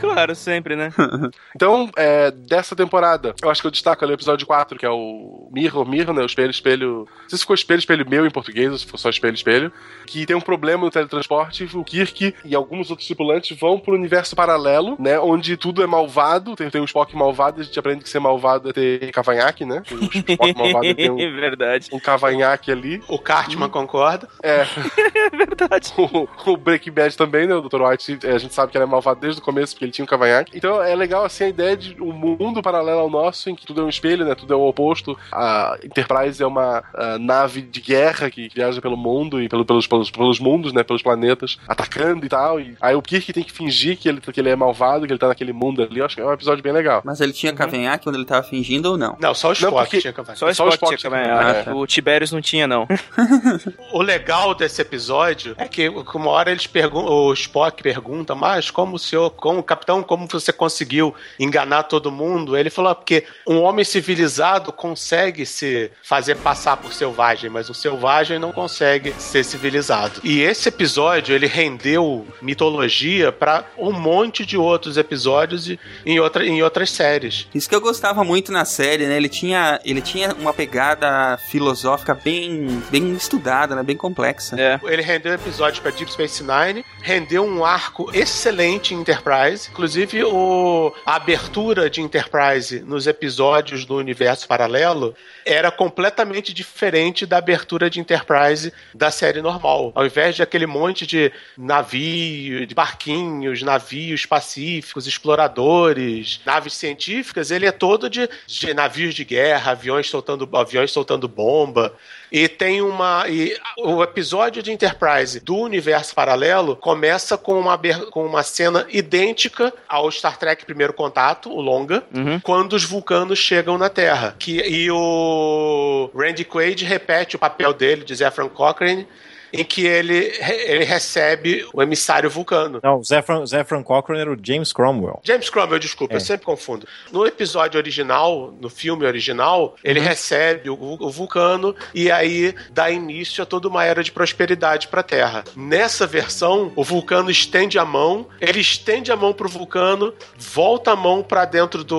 Claro, sempre, né? então, é, dessa temporada, eu acho que eu destaco ali o episódio 4, que é o Mirror, Mirror, né? O espelho, espelho. Não sei se ficou espelho, espelho meu em português, ou se for só espelho, espelho. Que tem um problema no teletransporte. O Kirk e alguns outros tripulantes vão pro universo paralelo, né? Onde tudo é malvado. Tem, tem um Spock malvado, a gente aprende que ser malvado é ter cavanhaque, né? O Spock malvado tem um, Verdade. um cavanhaque ali. O Cartman concorda. É. É verdade. O, o Breaking Bad também, né? O Dr. White, a gente sabe que ele é malvado desde o começo, porque ele tinha um cavanhaque. Então é legal assim a ideia de um mundo paralelo ao nosso, em que tudo é um espelho, né? Tudo é o oposto. A Enterprise é uma a, nave de guerra que viaja pelo mundo e pelo, pelos, pelos, pelos mundos, né? Pelos planetas, atacando e tal. E aí o Kirk tem que fingir que ele, que ele é malvado, que ele tá naquele mundo ali. Eu acho que é um episódio bem legal. Mas ele tinha cavanhaque quando ele tava fingindo ou não? Não, só o Spock Não, porque- tinha cavanhaque. Só o Só o Spock tinha cavanhaque. cavanhaque. O Tiberius não tinha, não. O legal desse episódio é que uma hora eles perguntam, o Spock pergunta, mas como o senhor, como capitão, como você conseguiu enganar todo mundo? Ele falou, "Ah, porque um homem civilizado consegue se fazer passar por selvagem, mas o selvagem não consegue ser civilizado. E esse episódio, ele rendeu mitologia para um monte de outros episódios e em, outra, em outras séries. Isso que eu gostava muito na série, né? Ele tinha, ele tinha uma pegada filosófica bem, bem estudada, né? Bem complexa. É. Ele rendeu episódios para Deep Space Nine, rendeu um arco excelente em Enterprise. Inclusive, o, a abertura de Enterprise nos episódios do universo paralelo era completamente diferente da abertura de Enterprise da série normal. Ao invés de aquele monte de navio, de barquinhos, navios pacíficos, exploradores, naves científicas, ele é todo de, de navios de guerra, aviões soltando, aviões soltando bomba. E tem uma. E o episódio de Enterprise do universo paralelo começa com uma, com uma cena idêntica ao Star Trek Primeiro Contato, o longa, quando os vulcanos chegam na Terra. Que, e o Randy Quaid repete o papel dele, de Zefran Cochrane, em que ele, ele recebe o emissário vulcano. Não, o Zefran, Zefran Cochrane era o James Cromwell. James Cromwell, desculpa, É. eu sempre confundo. No episódio original, no filme original, ele recebe o, o vulcano e aí dá início a toda uma era de prosperidade para a Terra. Nessa versão, o vulcano estende a mão, ele estende a mão pro vulcano, volta a mão para dentro do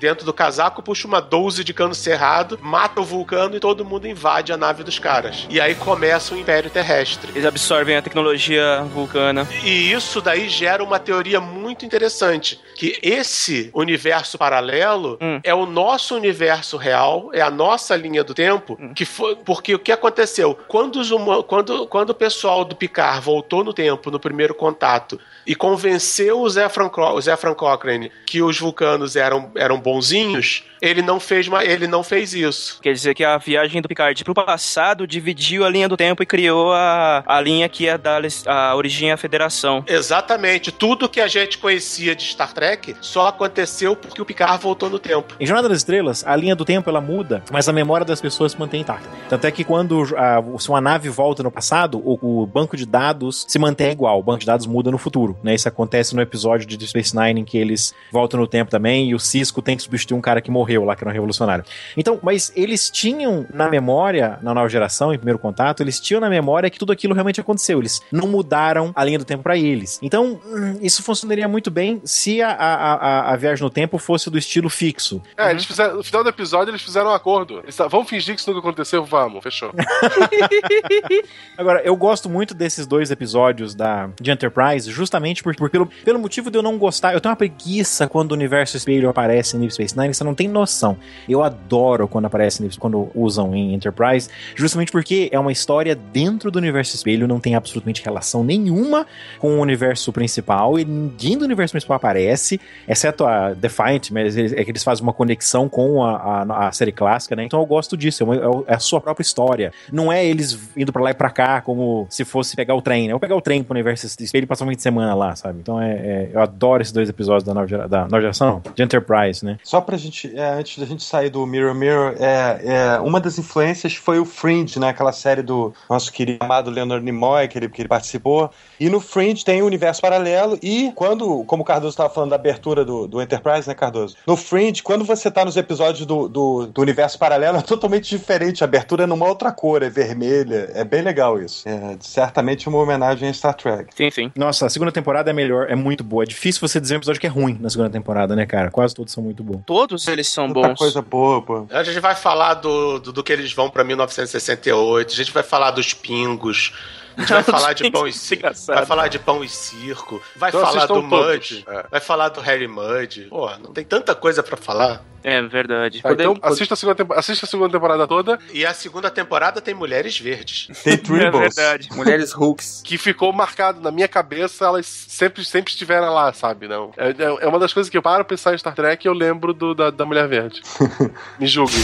dentro do casaco, puxa uma 12 de cano cerrado, mata o vulcano e todo mundo invade a nave dos caras. E aí começa o Império Terrestre. Eles absorvem a tecnologia vulcana. E isso daí gera uma teoria muito interessante, que esse universo paralelo é o nosso universo real, é a nossa linha do tempo, que foi porque o que aconteceu quando os quando quando o pessoal do Picard voltou no tempo no primeiro contato e convenceu o o Zefran Cochrane que os vulcanos eram, eram bonzinhos, ele não fez ele não fez isso. Quer dizer que a viagem do Picard pro passado dividiu a linha do tempo e criou a, a linha que ia dar a origem à federação. Exatamente, tudo que a gente conhecia de Star Trek só aconteceu porque o Picard voltou no tempo. Em Jornada das Estrelas, a linha do tempo ela muda, mas a memória das pessoas se mantém intacta. Tanto é que quando a, se uma nave volta no passado, o, o banco de dados se mantém igual. O banco de dados muda no futuro. Né? Isso acontece no episódio de Deep Space Nine em que eles voltam no tempo também e o Cisco tem que substituir um cara que morreu lá, que era um revolucionário. Então, mas eles tinham na memória, na nova geração, em primeiro contato, eles tinham na memória que tudo aquilo realmente aconteceu. Eles não mudaram a linha do tempo pra eles. Então, hum, isso funcionaria muito bem se a, a, a, a viagem no tempo fosse do estilo fixo. É, eles fizeram, no final do episódio eles fizeram um acordo. Eles, falaram, vamos fingir que isso nunca aconteceu? Vamos, fechou. Agora, eu gosto muito desses dois episódios da, de Enterprise, justamente por, por- pelo, pelo motivo de eu não gostar. Eu tenho uma preguiça quando o universo espelho aparece em Deep Space Nine, você não tem noção. Eu adoro quando aparece, quando usam em Enterprise, justamente porque é uma história dentro do universo espelho, não tem absolutamente relação nenhuma com o universo principal, e ninguém do universo principal aparece, exceto a Defiant, mas eles- é que eles fazem uma conexão com a, a, a série clássica, né? Então eu gosto disso, é, uma- é é a sua própria história. Não é eles indo pra lá e pra cá como se fosse pegar o trem, né? Eu pegar o trem pro universo espelho e passar um fim de semana lá, sabe? Então é, é- eu adoro esses dois episódios da nova, gera- da nova geração, de Enterprise, né? Só pra gente, é, antes da gente sair do Mirror Mirror, é, é, uma das influências foi o Fringe, né? Aquela série do nosso querido amado Leonard Nimoy, que ele, que ele participou. E no Fringe tem o universo paralelo e quando, como o Cardoso estava falando da abertura do, do Enterprise, né, Cardoso? No Fringe, quando você tá nos episódios do, do, do universo paralelo, é totalmente diferente. A abertura é numa outra cor, é vermelha. É bem legal isso. É certamente uma homenagem a Star Trek. Sim, sim. Nossa, a segunda temporada é melhor, é muito boa. É difícil você dizer um episódio que é ruim na segunda temporada, né, cara? Quase todos são muito bons. Todos eles são Muita bons. coisa boa, pô. A gente vai falar do, do, do que eles vão pra 1968, a gente vai falar dos pingos. A gente vai falar de pão e circo. Vai falar de pão e circo. Vai Então falar do. Mud. Vai falar do Harry Mud. Pô, não tem tanta coisa pra falar. É verdade. Tá, então assista a, segunda tempo- assista a segunda temporada toda. E a segunda temporada tem mulheres verdes. Tem É verdade. Mulheres Hulks. Que ficou marcado na minha cabeça, elas sempre, sempre estiveram lá, sabe? Não. É, é- é uma das coisas que eu paro pra pensar em Star Trek e eu lembro do- da, da Mulher Verde. Me julgue.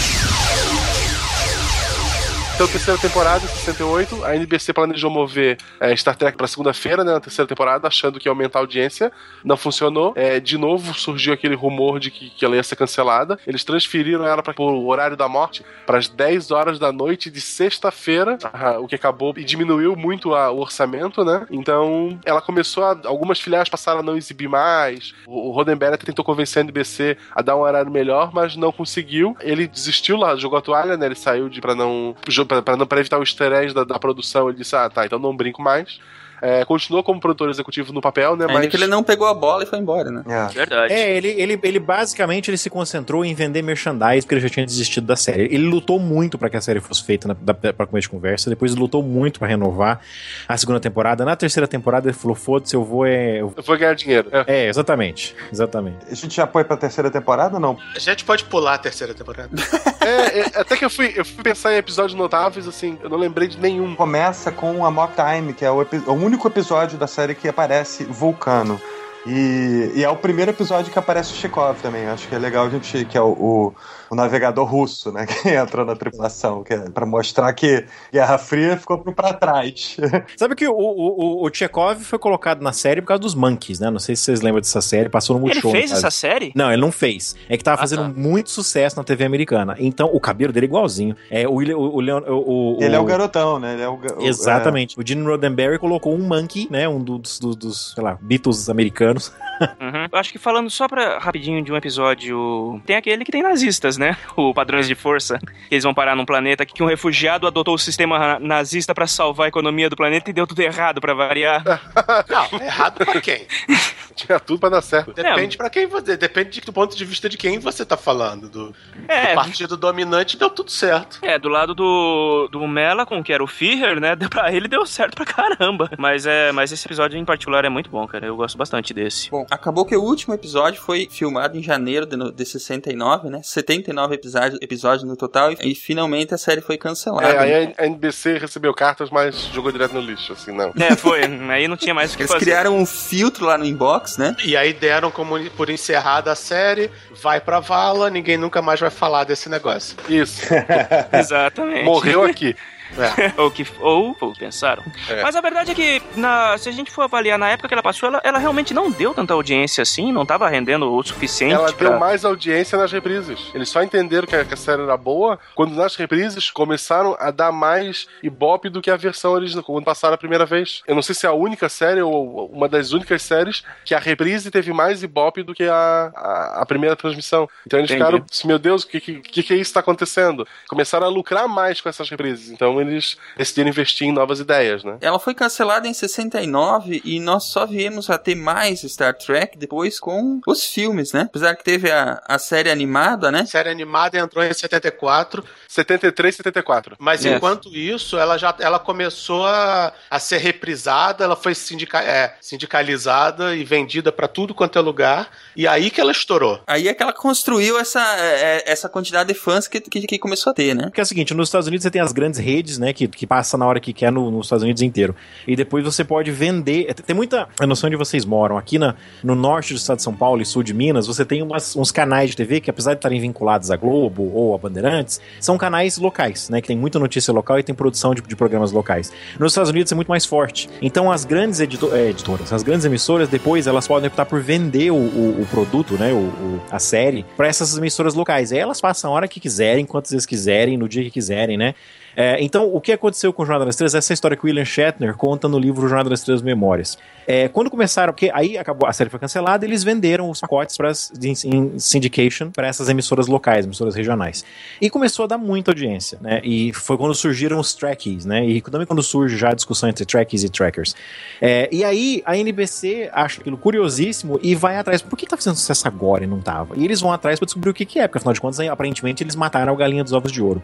Então, terceira temporada, 68, a NBC planejou mover é, Star Trek pra segunda-feira, né, na terceira temporada, achando que ia aumentar a audiência. Não funcionou. É, de novo surgiu aquele rumor de que, que ela ia ser cancelada. Eles transferiram ela para o horário da morte para as 10 horas da noite de sexta-feira, o que acabou e diminuiu muito a- o orçamento, né? Então, ela começou a. Algumas filiais passaram a não exibir mais. O, o Rodenberg tentou convencer a NBC a dar um horário melhor, mas não conseguiu. Ele desistiu lá, jogou a toalha, né? Ele saiu de para não pra evitar o easter da, da produção. Ele disse: Ah, tá, então não brinco mais. É, continuou como produtor executivo no papel, né? Ainda Mas que ele não pegou a bola e foi embora, né? Verdade. É, ele, ele, ele basicamente ele se concentrou em vender merchandise porque ele já tinha desistido da série. Ele lutou muito pra que a série fosse feita na, da, pra começo de conversa, depois ele lutou muito pra renovar a segunda temporada. Na terceira temporada ele falou: foda-se, eu vou. É, eu... vou ganhar dinheiro. é, exatamente. Exatamente. A gente já foi pra terceira temporada ou não? A gente pode pular a terceira temporada. É, é, até que eu fui, eu fui pensar em episódios notáveis, assim, eu não lembrei de nenhum. Começa com a Mock Time, que é o, o único episódio da série que aparece Vulcano. E, e é o primeiro episódio que aparece o Chekhov também. Acho que é legal a gente. que é o, o, o navegador russo, né? Que entra na tripulação, que é pra mostrar que Guerra Fria ficou pra trás. Sabe que o, o, o, o Chekhov foi colocado na série por causa dos Monkeys, né? Não sei se vocês lembram dessa série, passou no Ele Multishow. fez no caso. essa série? Não, ele não fez. É que tava fazendo muito sucesso na TV americana. Então, o cabelo dele é igualzinho. É, o, o, o, Leon- o, o- Ele é o garotão, né? Ele é o, Exatamente. O Gene Roddenberry colocou um monkey, né? Um dos, dos, dos, sei lá, Beatles americanos. Uhum. Eu acho que falando só pra rapidinho de um episódio, tem aquele que tem nazistas, né? O Padrões de Força. Que eles vão parar num planeta que um refugiado adotou o sistema nazista pra salvar a economia do planeta e deu tudo errado pra variar. Não, errado pra quem? Tinha tudo pra dar certo. Depende pra quem você. Depende do ponto de vista de quem você tá falando. Do, É. do partido dominante deu tudo certo. É, do lado do, do Melakon, que era o Führer, né? deu- Pra ele deu certo pra caramba. Mas, é, mas esse episódio em particular é muito bom, cara. Eu gosto bastante desse. Bom, acabou que o último episódio foi filmado em janeiro de, de 69, né? 79 episódios, episódios no total e, e finalmente a série foi cancelada. É, aí a NBC recebeu cartas, mas jogou direto no lixo, assim, não. É, foi. Aí não tinha mais o que Eles fazer. criaram um filtro lá no inbox, né? E aí deram como por encerrada a série, vai pra vala, ninguém nunca mais vai falar desse negócio. Isso. Exatamente. Morreu aqui. ou que ou, ou pensaram. É. Mas a verdade é que, na, se a gente for avaliar na época que ela passou, ela, ela realmente não deu tanta audiência assim, não tava rendendo o suficiente. Ela pra... deu mais audiência nas reprises. Eles só entenderam que a, que a série era boa quando nas reprises começaram a dar mais ibope do que a versão original, quando passaram a primeira vez. Eu não sei se é a única série ou uma das únicas séries que a reprise teve mais ibope do que a, a, a primeira transmissão. Então eles Entendi. ficaram meu Deus, o que, que, que, é isso que está acontecendo? Começaram a lucrar mais com essas reprises. Então eles decidiram investir em novas ideias, né? Ela foi cancelada em 69 e nós só viemos a ter mais Star Trek depois com os filmes, né? Apesar que teve a, a série animada, né? A série animada entrou em 74. 73, 74. Mas Yes. enquanto isso, ela já ela começou a, a ser reprisada, ela foi sindica, é, sindicalizada e vendida pra tudo quanto é lugar. E aí que ela estourou. Aí é que ela construiu essa, é, é, essa quantidade de fãs que, que, que começou a ter, né? Porque é o seguinte, nos Estados Unidos você tem as grandes redes, né, que, que passa na hora que quer no, nos Estados Unidos inteiro. E depois você pode vender. Tem muita a noção de vocês moram. Aqui na, no norte do estado de São Paulo e sul de Minas, você tem umas- uns canais de TV que, apesar de estarem vinculados à Globo ou a Bandeirantes, são canais locais, né, que tem muita notícia local e tem produção de, de programas locais. Nos Estados Unidos é muito mais forte. Então as grandes edito- é, editoras, as grandes emissoras, depois elas podem optar por vender o, o- o produto, né, o, o- a série, para essas emissoras locais. Aí elas passam a hora que quiserem, quantas vezes quiserem, no dia que quiserem, né? É, então, o que aconteceu com o Jornada das Estrelas? Essa história que o William Shatner conta no livro Jornada das Estrelas Memórias. É, quando começaram, porque aí acabou, a série foi cancelada, eles venderam os pacotes para em syndication para essas emissoras locais, emissoras regionais. E começou a dar muita audiência, né? E foi quando surgiram os Trekkies, né? E também quando surge já a discussão entre Trekkies e Trackers. É, e aí a NBC acha aquilo curiosíssimo e vai atrás. Por que tá fazendo sucesso agora e não tava? E eles vão atrás para descobrir o que, que é, porque afinal de contas, aparentemente, eles mataram a galinha dos ovos de ouro.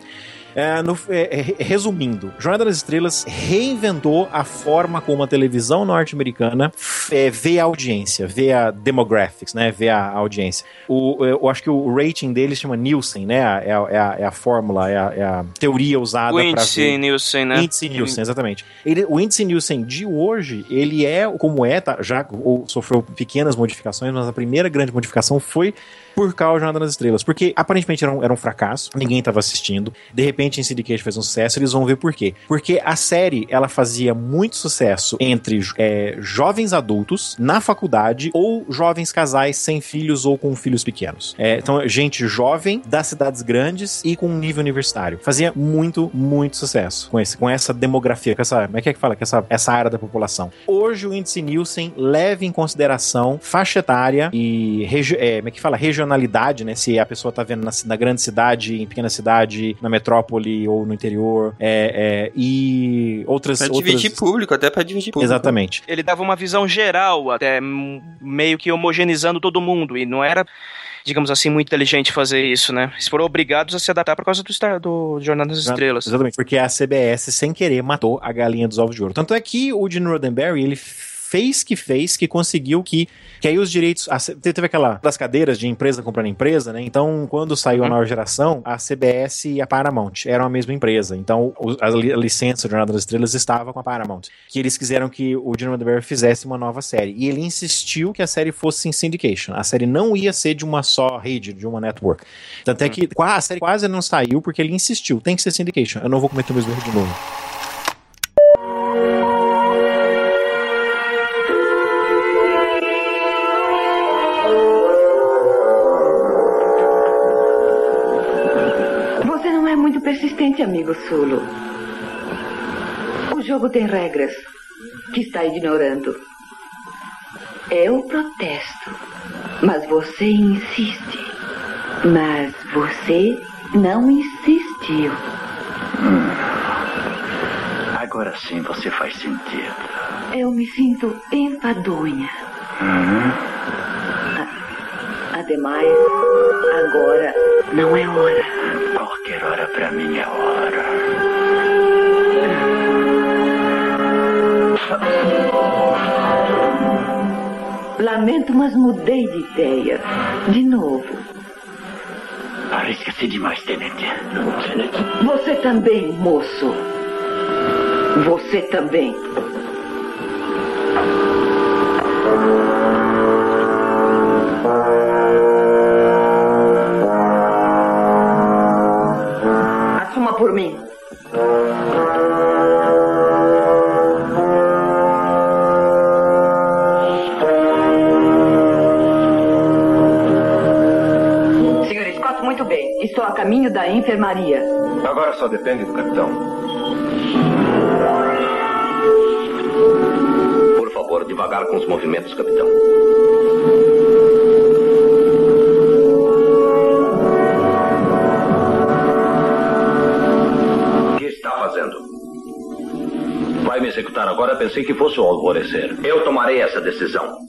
É, no- é, é, resumindo, Jornada das Estrelas reinventou a forma como a televisão norte-americana é, vê a audiência, vê a demographics, né? Vê a audiência. O, eu acho que o rating deles chama Nielsen, né? É a, é a, é a fórmula, é a, é a teoria usada O para índice ver. Nielsen, né? Índice Nielsen, exatamente. Ele- o índice Nielsen de hoje, ele é como é, tá, já ou sofreu pequenas modificações, mas a primeira grande modificação foi por causa de Jornada das Estrelas. Porque aparentemente era um, era um fracasso, ninguém estava assistindo. De repente, Syndicate fez um sucesso, eles vão ver por quê. Porque a série, ela fazia muito sucesso entre é, jovens adultos, na faculdade, ou jovens casais sem filhos ou com filhos pequenos. É, então, gente jovem, das cidades grandes e com nível universitário. Fazia muito, muito sucesso com, esse, com essa demografia, com essa, como é que é que fala? Com essa, essa área da população. Hoje, o índice Nielsen leva em consideração faixa etária e, regi- é, como é que fala? Regionalidade, né? Se a pessoa tá vendo na, na grande cidade, em pequena cidade, na metrópole ou no interior, é, é, e outras... Pra outras... dividir público, até pra dividir público. Exatamente. Ele dava uma visão geral, até meio que homogeneizando todo mundo. E não era, digamos assim, muito inteligente fazer isso, né? Eles foram obrigados a se adaptar por causa do, Star, do Jornada das Estrelas. Exatamente, porque a CBS, sem querer, matou a galinha dos ovos de ouro. Tanto é que o Gene Roddenberry, ele fez que fez, que conseguiu que, que aí os direitos, a teve aquela das cadeiras de empresa comprando empresa, né? Então, quando saiu a nova geração, a CBS e a Paramount eram a mesma empresa. Então, a, li- a licença de Jornada das Estrelas estava com a Paramount. Que eles quiseram que o Gene Roddenberry fizesse uma nova série. E ele insistiu que a série fosse em syndication. A série não ia ser de uma só rede, de uma network. Tanto é que qua- a série quase não saiu porque ele insistiu. Tem que ser syndication. Eu não vou cometer o mesmo erro de novo. Amigo Sulo. O jogo tem regras que está ignorando. Eu protesto, mas você insiste. Mas você não insistiu. Agora sim você faz sentido. Eu me sinto enfadonha. Uhum. Ademais, agora não é hora. Qualquer hora pra mim é hora. Lamento, mas mudei de ideia. De novo. Arrisca-se demais, Tenente. Você também, moço. Você também. Assuma Estou a caminho da enfermaria. Agora só depende do capitão. Por favor, devagar com os movimentos, capitão. O que está fazendo? Vai me executar agora? Pensei que fosse o alvorecer. Eu tomarei essa decisão.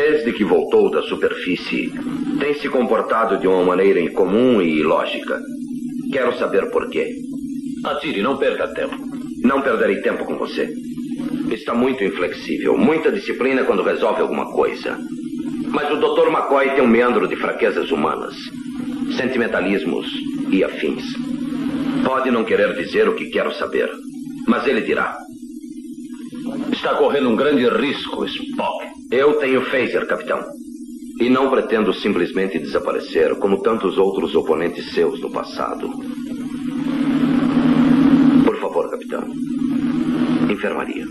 Desde que voltou da superfície, tem se comportado de uma maneira incomum e ilógica. Quero saber por quê. Atire, não perca tempo. Não perderei tempo com você. Está muito inflexível, muita disciplina quando resolve alguma coisa. Mas o Dr. McCoy tem um meandro de fraquezas humanas, sentimentalismos e afins. Pode não querer dizer o que quero saber, mas ele dirá. Está correndo um grande risco, Spock. Eu tenho phaser, capitão. E não pretendo simplesmente desaparecer como tantos outros oponentes seus no passado. Por favor, capitão. Enfermaria.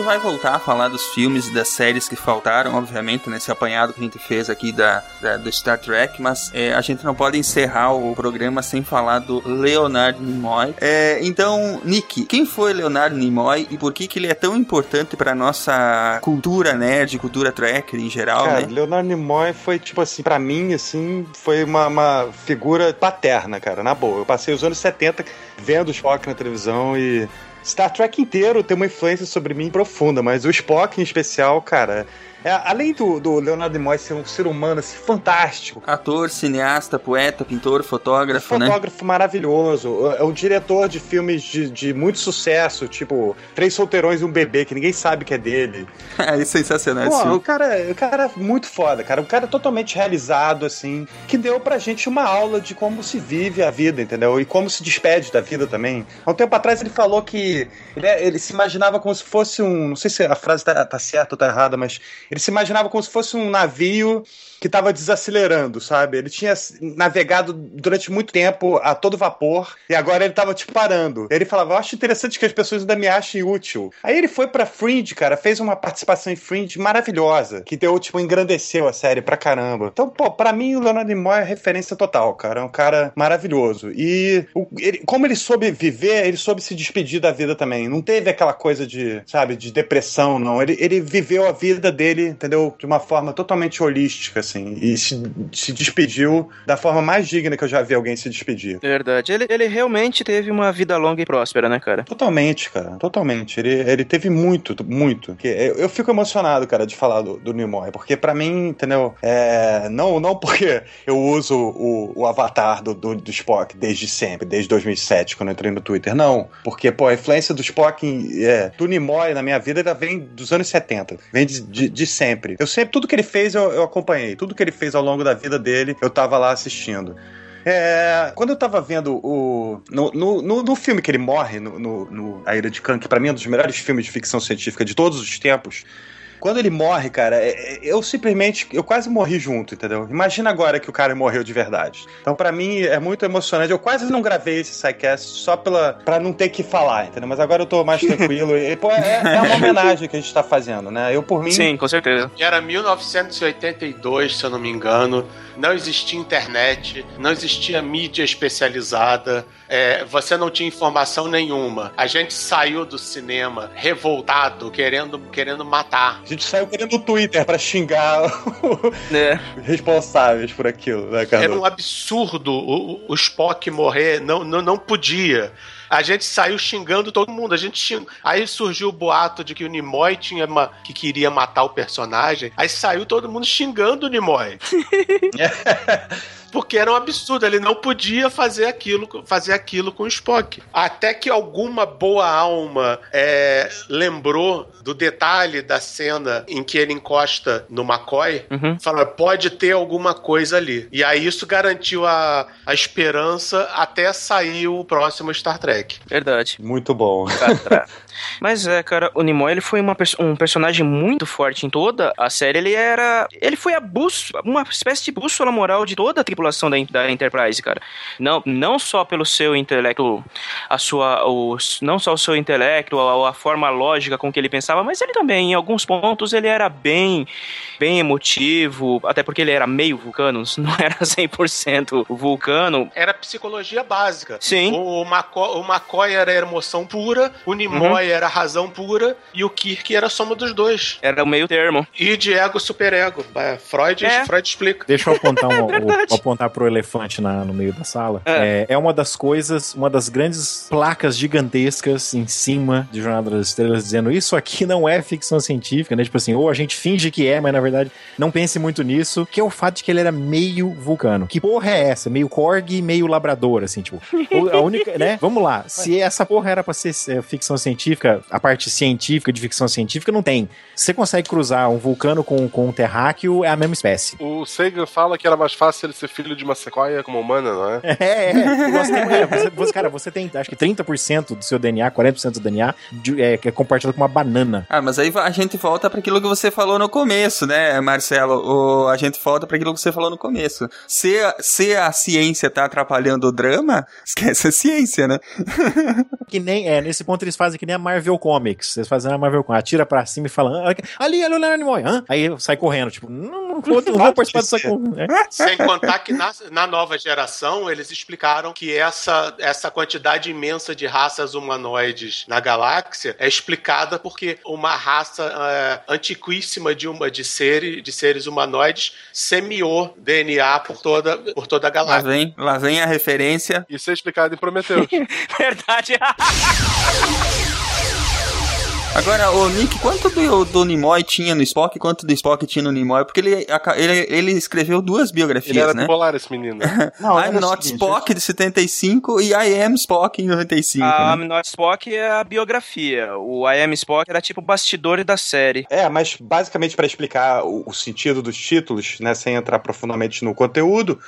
Gente vai voltar a falar dos filmes e das séries que faltaram, obviamente, nesse apanhado que a gente fez aqui da, da do Star Trek, mas é, a gente não pode encerrar o programa sem falar do Leonard Nimoy. É, então, Nick, quem foi Leonard Nimoy e por que, que ele é tão importante para nossa cultura nerd, cultura tracker em geral, Cara, né? Leonardo Nimoy foi, tipo assim, pra mim, assim, foi uma, uma figura paterna, cara, na boa. Eu passei os anos 70 vendo o Spock na televisão e Star Trek inteiro tem uma influência sobre mim profunda, mas o Spock em especial, cara. É, além do, do Leonardo Nimoy ser um ser humano assim, fantástico. Ator, cineasta, poeta, pintor, fotógrafo, né? Fotógrafo maravilhoso. É um diretor de filmes de, de muito sucesso, tipo Três Solteirões e um Bebê, que ninguém sabe que é dele. é sensacional esse Pô, filme. o cara, o cara é muito foda, cara. Um cara totalmente realizado, assim, que deu pra gente uma aula de como se vive a vida, entendeu? E como se despede da vida também. Há um tempo atrás ele falou que ele, ele se imaginava como se fosse um. Não sei se a frase tá, tá certa ou tá errada, mas ele se imaginava como se fosse um navio que estava desacelerando, sabe? Ele tinha navegado durante muito tempo a todo vapor e agora ele estava tipo parando. Ele falava: Eu acho interessante que as pessoas ainda me achem útil. Aí ele foi pra Fringe, cara, fez uma participação em Fringe maravilhosa, que deu, tipo, engrandeceu a série pra caramba. Então, pô, pra mim o Leonardo Nimoy é referência total, cara. É um cara maravilhoso. E o- ele- como ele soube viver, ele soube se despedir da vida também. Não teve aquela coisa de, sabe, de depressão, não. Ele, ele viveu a vida dele, entendeu? De uma forma totalmente holística, assim. E se, se despediu da forma mais digna que eu já vi alguém se despedir. Verdade. Ele, ele realmente teve uma vida longa e próspera, né, cara? Totalmente, cara, totalmente. Ele, ele teve muito, muito. Eu, eu fico emocionado, cara, de falar do, do Nimoy, porque pra mim, entendeu? É, não, não porque eu uso o, o avatar do, do, do Spock desde sempre, desde 2007, quando eu entrei no Twitter, não. Porque, pô, a influência do Spock, em- é, do Nimoy na minha vida, ela vem dos anos 70, vem de, de, de sempre. Eu sempre, tudo que ele fez, eu, eu acompanhei. Tudo que ele fez ao longo da vida dele, eu tava lá assistindo. É, quando eu tava vendo o. No, no, no, no filme que ele morre, no, no, no A Ira de Khan, que pra mim é um dos melhores filmes de ficção científica de todos os tempos. Quando ele morre, cara, é- é- eu simplesmente. Eu quase morri junto, entendeu? Imagina agora que o cara morreu de verdade. Então, pra mim, é muito emocionante. Eu quase não gravei esse sidecast só pela, pra não ter que falar, entendeu? Mas agora eu tô mais tranquilo. E, pô, é, é uma homenagem que a gente tá fazendo, né? Eu, por mim. Sim, com certeza. E era 1982, se eu não me engano. Não existia internet, não existia mídia especializada, é, você não tinha informação nenhuma. A gente saiu do cinema revoltado, querendo, querendo matar. A gente saiu querendo o Twitter pra xingar É. os responsáveis por aquilo, né, cara? Era um absurdo o, o- Spock morrer, não, não, não podia. A gente saiu xingando todo mundo. A gente xing... Aí surgiu o boato de que o Nimoy tinha ma- que queria matar o personagem. Aí saiu todo mundo xingando o Nimoy. Porque era um absurdo, ele não podia fazer aquilo, fazer aquilo com o Spock. Até que alguma boa alma é, lembrou do detalhe da cena em que ele encosta no McCoy, falou, pode ter alguma coisa ali. E aí isso garantiu a, a esperança até sair o próximo Star Trek. Verdade. Muito bom. Mas é, cara, o Nimoy ele foi uma um personagem muito forte em toda a série. Ele era. Ele foi a bússola, uma espécie de bússola moral de toda a tripulação da, da Enterprise, cara. Não, não só pelo seu intelecto, a sua, o, não só o seu intelecto, a, a forma lógica com que ele pensava, mas ele também, em alguns pontos, ele era bem, bem emotivo, até porque ele era meio vulcano, não era 100% vulcano. Era psicologia básica. Sim. O, McCoy, o McCoy era emoção pura, o Nimoy Uhum. Era razão pura e o Kirk era a soma dos dois. Era o meio termo. E de ego superego. É, Freud, É. Freud explica. Deixa eu apontar, um, o, apontar pro elefante na- no meio da sala. É. é uma das coisas, uma das grandes placas gigantescas em cima de Jornada das Estrelas dizendo isso aqui não é ficção científica, né? Tipo assim, ou a gente finge que é, mas na verdade não pense muito nisso, que é o fato de que ele era meio vulcano. Que porra é essa? Meio Korg, meio labrador, assim, tipo. A única, né? Vamos lá. Se essa porra era pra ser é, ficção científica, a parte científica de ficção científica não tem. Você consegue cruzar um vulcano com, com um terráqueo, é a mesma espécie. O Sagan fala que era mais fácil ele ser filho de uma sequoia como humana, não é? É, é. Você tem, é, você- você- cara, você tem acho que 30% do seu DNA, 40% do DNA de- é, que é compartilhado com uma banana. Ah, mas aí a gente volta para aquilo que você falou no começo, né, Marcelo? O, a gente volta para aquilo que você falou no começo. Se, a- se a ciência tá atrapalhando o drama, esquece a ciência, né? Que nem, é, nesse ponto eles fazem que nem a Marvel Comics. Eles fazem a Marvel Comics, atira pra cima e fala, "Ah, ali, ali, o Leonard Nimoy, hã? Aí sai correndo, tipo, não, não vou, não vou participar disso aqui. né? Sem contar que na, na nova geração eles explicaram que essa, essa quantidade imensa de raças humanoides na galáxia é explicada porque uma raça é, antiquíssima de, uma, de, seres, de seres humanoides semeou DNA por toda, por toda a Lá galáxia. vem, lá vem a referência. Isso é explicado em Prometheus. Verdade. Agora, o Nick, quanto do, do Nimoy tinha no Spock e quanto do Spock tinha no Nimoy? Porque ele, ele, ele escreveu duas biografias, Ele era né? bipolar, esse menino. Não, I'm o Not seguinte, Spock de 75 e I Am Spock em 95. A né? I'm Not Spock é a biografia. O I Am Spock era tipo bastidores da série. É, mas basicamente para explicar o, o sentido dos títulos, né, sem entrar profundamente no conteúdo,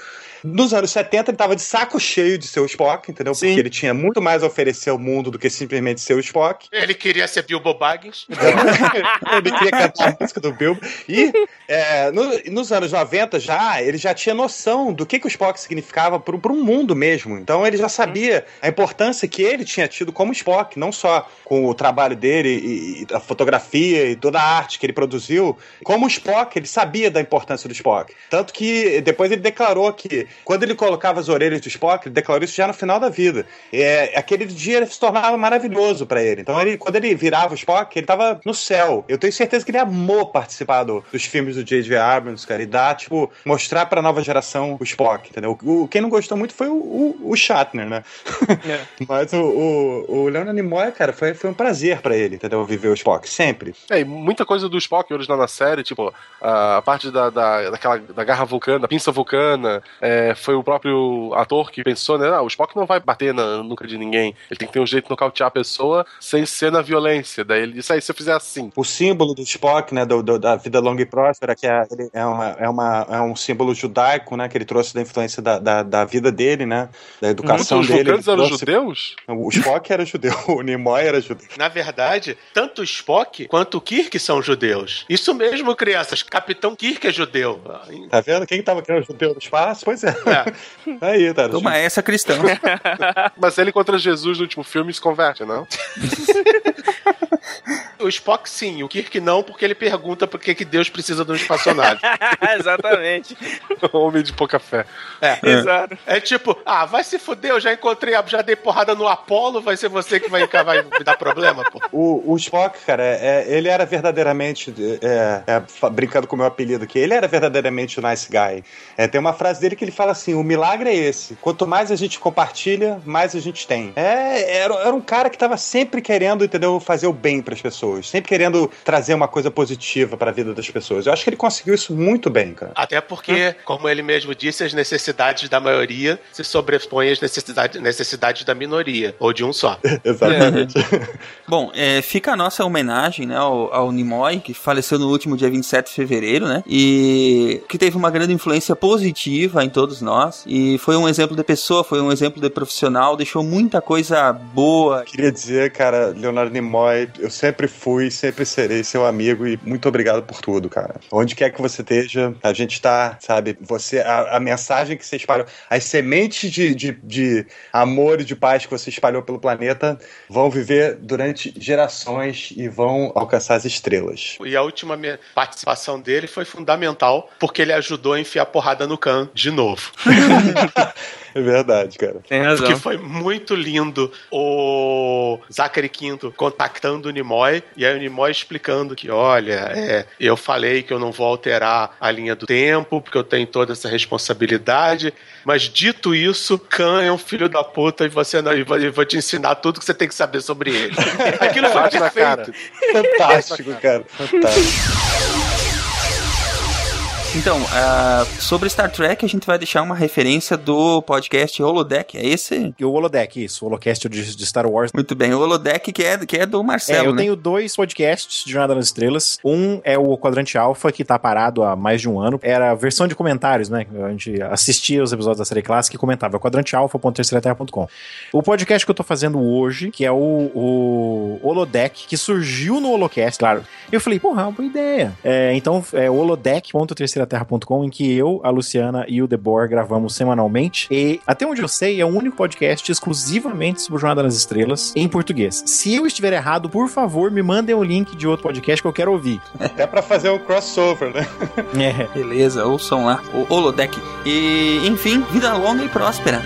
nos anos 70 ele tava de saco cheio de ser o Spock, entendeu? Sim. Porque ele tinha muito mais a oferecer ao mundo do que simplesmente ser o Spock. Ele queria ser Bilbo Baggins. ele queria cantar a música do Bilbo. E é, no- nos anos 90 já, ele já tinha noção do que, que o Spock significava para um mundo mesmo. Então ele já sabia a importância que ele tinha tido como Spock, não só com o trabalho dele e, e a fotografia e toda a arte que ele produziu. Como Spock, ele sabia da importância do Spock. Tanto que depois ele declarou que quando ele colocava as orelhas do Spock, ele declarou isso já no final da vida. É, aquele dia se tornava maravilhoso para ele. Então, ele, quando ele virava o Spock, ele tava no céu. Eu tenho certeza que ele amou participar do- dos filmes do J.J. Abrams, cara, e dar, tipo, mostrar pra nova geração o Spock, entendeu? O, quem não gostou muito foi o, o, o Shatner, né? Mas o, o, o Leonard Nimoy, cara, foi, foi um prazer pra ele, entendeu? Viver o Spock, sempre. É, e muita coisa do Spock original na série, tipo, a parte da, da, daquela, da garra vulcana, da pinça vulcana, é, foi o próprio ator que pensou, né? Ah, o Spock não vai bater na nuca de ninguém. Ele tem que ter um jeito de nocautear a pessoa sem ser na violência. Daí ele disse, aí, se eu fizer assim. O símbolo do Spock, né, do, do- da vida longa e próspera, que é, é, uma, é, uma, é um símbolo judaico, né, que ele trouxe da influência da, da, da vida dele, né, da educação Os dele. ele eram trouxe- judeus? O Spock era judeu, o Nimoy era judeu. Na verdade, tanto o Spock quanto o Kirk são judeus. Isso mesmo, crianças. Capitão Kirk é judeu. Tá vendo? Quem tava criando judeu no espaço? Pois é. Aí, tá. Toma essa, cristão. Mas ele contra Jesus no último filme se converte, não? O Spock sim, o Kirk não, porque ele pergunta por que que Deus precisa de um espaçonave. Exatamente. Homem de pouca fé. É. Exato. É tipo, ah, vai se fuder, eu já encontrei, já dei porrada no Apolo, vai ser você que vai, vai me dar problema, pô. O, o Spock, cara, é, ele era verdadeiramente, é, é, brincando com o meu apelido aqui, ele era verdadeiramente o nice guy. É, tem uma frase dele que ele fala assim: o milagre é esse. Quanto mais a gente compartilha, mais a gente tem. É, era, era um cara que tava sempre querendo, entendeu, fazer o bem pras pessoas, sempre querendo trazer uma coisa positiva pra vida das pessoas. Eu acho que ele conseguiu isso muito bem, cara. Até porque, como ele mesmo disse, as necessidades da maioria se sobrepõem às necessidades, necessidades da minoria, ou de um só. Exatamente. Bom, é, fica a nossa homenagem né, ao, ao Nimoy, que faleceu no último dia 27 de fevereiro, né? E que teve uma grande influência positiva em todos nós. E foi um exemplo de pessoa, foi um exemplo de profissional, deixou muita coisa boa. Queria dizer, cara, Leonardo Nimoy, eu sempre fui, sempre serei seu amigo e muito obrigado por tudo, cara. Onde quer que você esteja, a gente tá, sabe, você, a, a mensagem que você espalhou, as sementes de, de, de amor e de paz que você espalhou pelo planeta vão viver durante gerações e vão alcançar as estrelas. E a última participação dele foi fundamental, porque ele ajudou a enfiar porrada no Khan de novo. É verdade, cara. Tem razão. Porque foi muito lindo o Zachary Quinto contactando o Nimoy e aí o Nimoy explicando que, olha, é, eu falei que eu não vou alterar a linha do tempo, porque eu tenho toda essa responsabilidade. Mas dito isso, Khan é um filho da puta e você não, e vou, eu vou te ensinar tudo que você tem que saber sobre ele. Aquilo foi perfeito. Fantástico, cara. Fantástico. Então, ah, sobre Star Trek, a gente vai deixar uma referência do podcast Holodeck. É esse? O Holodeck, isso, o Holocast de, de Star Wars. Muito bem, o Holodeck que é, que é do É, Marcelo, eu né? tenho dois podcasts de Jornada nas Estrelas. Um é o Quadrante Alpha, que tá parado há mais de um ano. Era a versão de comentários, né? A gente assistia os episódios da série clássica e comentava. quadrantealpha.terceiraterra.com. O podcast que eu tô fazendo hoje, que é o, o Holodeck, que surgiu no Holocast, claro. Eu falei, porra, é uma boa ideia. É, então, é holodeck.terceiraterra.com, em que eu, a Luciana e o Debor gravamos semanalmente. E, até onde eu sei, é o único podcast exclusivamente sobre Jornada nas Estrelas em português. Se eu estiver errado, por favor, me mandem o link de outro podcast que eu quero ouvir. Até pra fazer um crossover, né? É. Beleza, ouçam lá, o Holodeck. E, enfim, vida longa e próspera.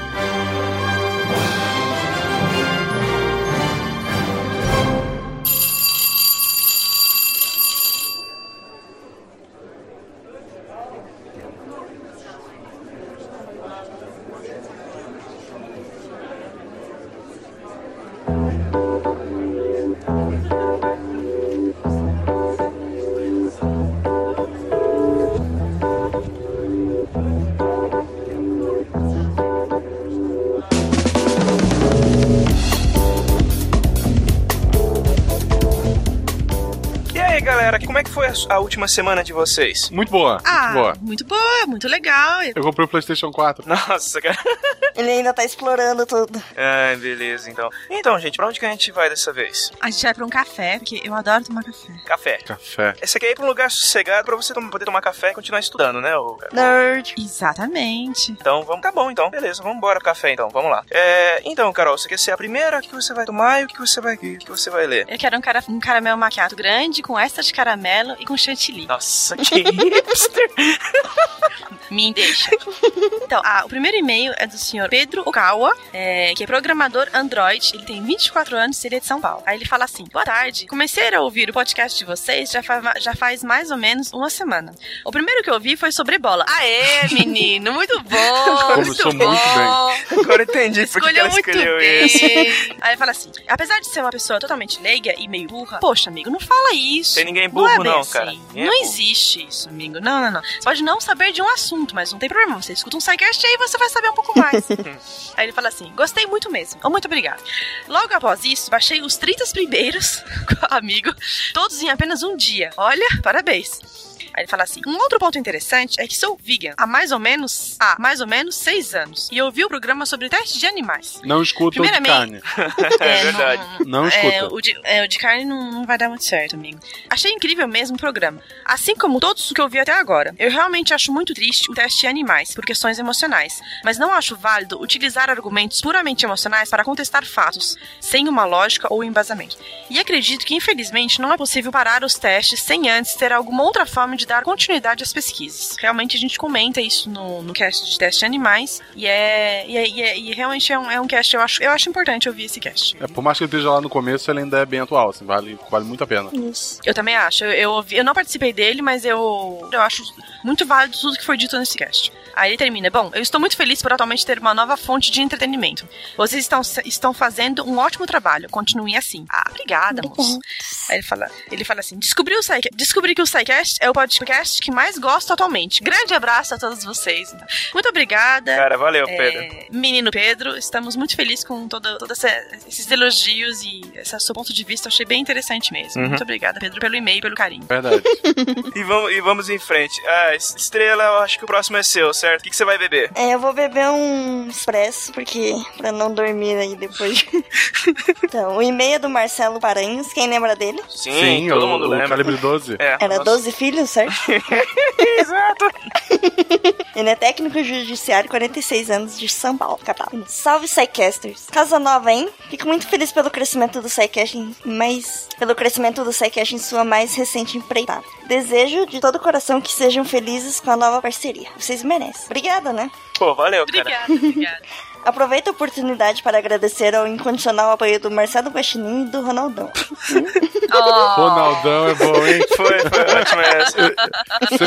A, última semana de vocês? Muito boa, Ah, muito boa. muito boa, muito legal. Eu comprei o PlayStation 4. Nossa, cara. Ele ainda tá explorando tudo. Ai, beleza, então. Então, gente, pra onde que a gente vai dessa vez? A gente vai pra um café, porque eu adoro tomar café. Café. Café. Esse aqui é ir pra um lugar sossegado pra você poder tomar café e continuar estudando, né? ô- Nerd. Exatamente. Então, vamos, tá bom, então. Beleza, vamos embora pro café, então. Vamos lá. É, então, Carol, você quer ser a primeira? O que você vai tomar e o que você vai, o que você vai ler? Eu quero um, cara, um caramelo maquiado grande, com extra de caramelo e com chantilly. Nossa, que hipster. Me deixa. Então, ah, o primeiro e-mail é do senhor Pedro Okawa, é, que é programador Android. Ele tem 24 anos e ele é de São Paulo. Aí ele fala assim: Boa tarde. Comecei a ouvir o podcast de vocês já, fa já faz mais ou menos uma semana. O primeiro que eu ouvi foi sobre bola. Aê, menino, muito bom. Começou muito bom. muito bem. Agora entendi Escolheu muito bem. esse. Aí ele fala assim: apesar de ser uma pessoa totalmente leiga e meio burra, poxa, amigo, não fala isso. Tem ninguém Não burro, é bem não, assim. cara. Ninguém é Não burro. existe isso, amigo. Não, não, não. Você pode não saber de um assunto, mas não tem problema. Você escuta um sidecast e aí você vai saber um pouco mais. Aí ele fala assim: gostei muito mesmo. Oh, muito obrigado. Logo após isso, baixei os 30 primeiros, amigo, todos em apenas um dia. Olha, parabéns. Aí ele fala assim: um outro ponto interessante é que sou vegan há mais ou menos há mais ou menos seis anos e ouvi o programa sobre teste de animais. Não escuta o de carne. Primeiramente- É verdade. Não É, escuta. o, de, é, o de carne não, não vai dar muito certo, amigo. Achei incrível mesmo o programa. Assim como todos que eu vi até agora. Eu realmente acho muito triste o teste de animais, por questões emocionais. Mas não acho válido utilizar argumentos puramente emocionais para contestar fatos, sem uma lógica ou embasamento. E acredito que, infelizmente, não é possível parar os testes sem antes ter alguma outra forma de dar continuidade às pesquisas. Realmente a gente comenta isso no, no cast de teste de animais. E é. E, é- e é- e realmente é um, é um cast, eu acho, eu acho importante ouvir esse cast. É, por mais que ele esteja lá no começo, ele ainda é bem atual, assim, vale, vale muito a pena. Eu também acho. Eu, eu, ouvi- eu não participei dele, mas eu, eu acho muito válido tudo que foi dito nesse cast. Aí ele termina. Bom, eu estou muito feliz por atualmente ter uma nova fonte de entretenimento. Vocês estão, estão fazendo um ótimo trabalho. Continuem assim. Ah, obrigada, moço. Aí ele fala, ele fala assim: descobri, o Psy- descobri que o SciCast é o, pod, podcast que mais gosto atualmente. Grande abraço a todos vocês. Muito obrigada. Cara, valeu, É, Pedro. Menino Pedro, estamos muito felizes com todo, todo esse- esses elogios e esse seu ponto de vista. Eu achei bem interessante mesmo. Uhum. Muito obrigada, Pedro, pelo e-mail e pelo carinho. Verdade. E vamos, e vamos em frente. Ah, Estrela, eu acho que o próximo é seu, certo? O que, que você vai beber? É, eu vou beber um expresso, porque pra não dormir aí depois. então, o e-mail é do Marcelo Paranhos, quem lembra dele? Sim, todo o, mundo o lembra. calibre 12. É, Era nossa. 12 filhos, certo? Exato. Ele é técnico judiciário, 46 anos, de São Paulo, capital. Salve, Psycasters. Casa nova, hein? Fico muito feliz pelo crescimento do Psycast, mas pelo crescimento do Psycast em sua mais recente empreitada. Desejo de todo coração que sejam felizes com a nova parceria. Vocês merecem. Obrigada, né? Pô, valeu, cara. Obrigada, obrigada. Aproveito a oportunidade para agradecer ao incondicional apoio do Marcelo Guaxinim e do Ronaldão. Ronaldão é bom, hein? Foi, foi ótimo essa. Eu,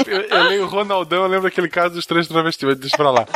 eu, eu leio o Ronaldão, eu lembro aquele caso dos três travestis, mas deixa pra lá.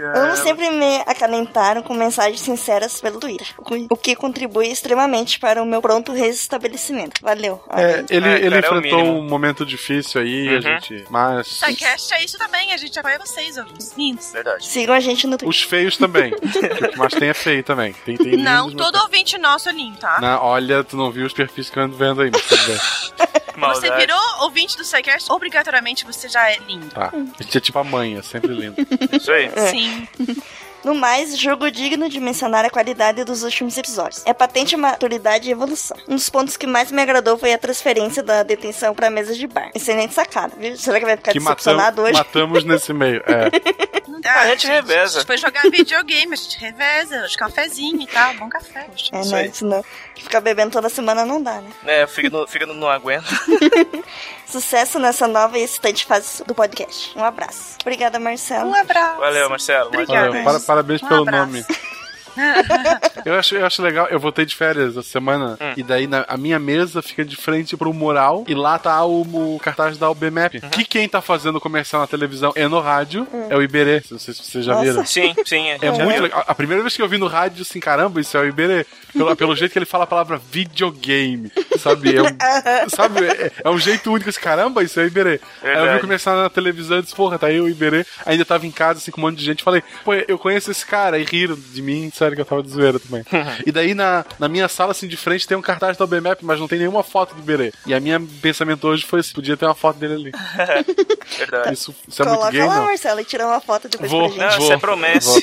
Amo sempre me acalentaram com mensagens sinceras pelo Twitter, o que- o que contribui extremamente para o meu pronto restabelecimento. Valeu. É, ele, É, ele cara, é enfrentou mínimo. um momento difícil aí, a Uhum. gente. Mas. Psycast é isso também, a gente apoia vocês, ouvintes. Lindos. Verdade. Sigam a gente no Twitter. Os feios também. mais tem é feio também. Tem, tem Não, mas- todo ouvinte nosso é lindo, tá? Não, olha, tu não viu os perfis que eu ando vendo aí, mas tudo bem. Você virou ouvinte do Psycast, obrigatoriamente você já é lindo. Tá. A gente é tipo a mãe, é sempre lindo. Isso aí. Sim. No mais, jogo digno de mencionar a qualidade dos últimos episódios. É patente maturidade e evolução. Um dos pontos que mais me agradou foi a transferência da detenção pra mesa de bar. Excelente sacada, viu? Será que vai ficar Que decepcionado matam, hoje? matamos nesse meio. É. Ah, a gente reveza. A gente foi jogar videogame, a gente reveza, de cafezinho e tal, bom café. Poxa. É, né? Senão ficar bebendo toda semana não dá, né? É, o fígado, fígado não aguenta. Sucesso nessa nova e excitante fase do podcast. Um abraço. Obrigada, Marcelo. Um abraço. Valeu, Marcelo. uma Valeu, para- parabéns Um pelo abraço. nome. Eu acho, eu acho legal, eu voltei de férias essa semana Hum. e daí na- a minha mesa fica de frente pro mural e lá tá o, o cartaz da UBMAP. Uhum. Que quem tá fazendo comercial na televisão é no rádio, é o Iberê. Não sei se vocês já Nossa. viram. Sim, sim. É já muito legal. A primeira vez que eu vi no rádio, assim, caramba, isso é o Iberê. Pelo, pelo jeito que ele fala a palavra videogame, sabe? É um, sabe? É, é um jeito único, assim, caramba, isso é o Iberê. Aí eu vi Verdade. começar na televisão e disse, porra, tá aí o Iberê. Ainda tava em casa, assim, com um monte de gente. Falei, pô, eu conheço esse cara. E riram de mim, sério que eu tava de zoeira também. e daí na, na minha sala, assim, de frente tem um cartaz da UBMAP, mas não tem nenhuma foto do Iberê. E a minha pensamento hoje foi assim, podia ter uma foto dele ali. Verdade. Isso, isso é muito Coloca gay, lá, não? Marcelo, e tira uma foto depois Vou, pra gente. Não, vou, você promete. vou.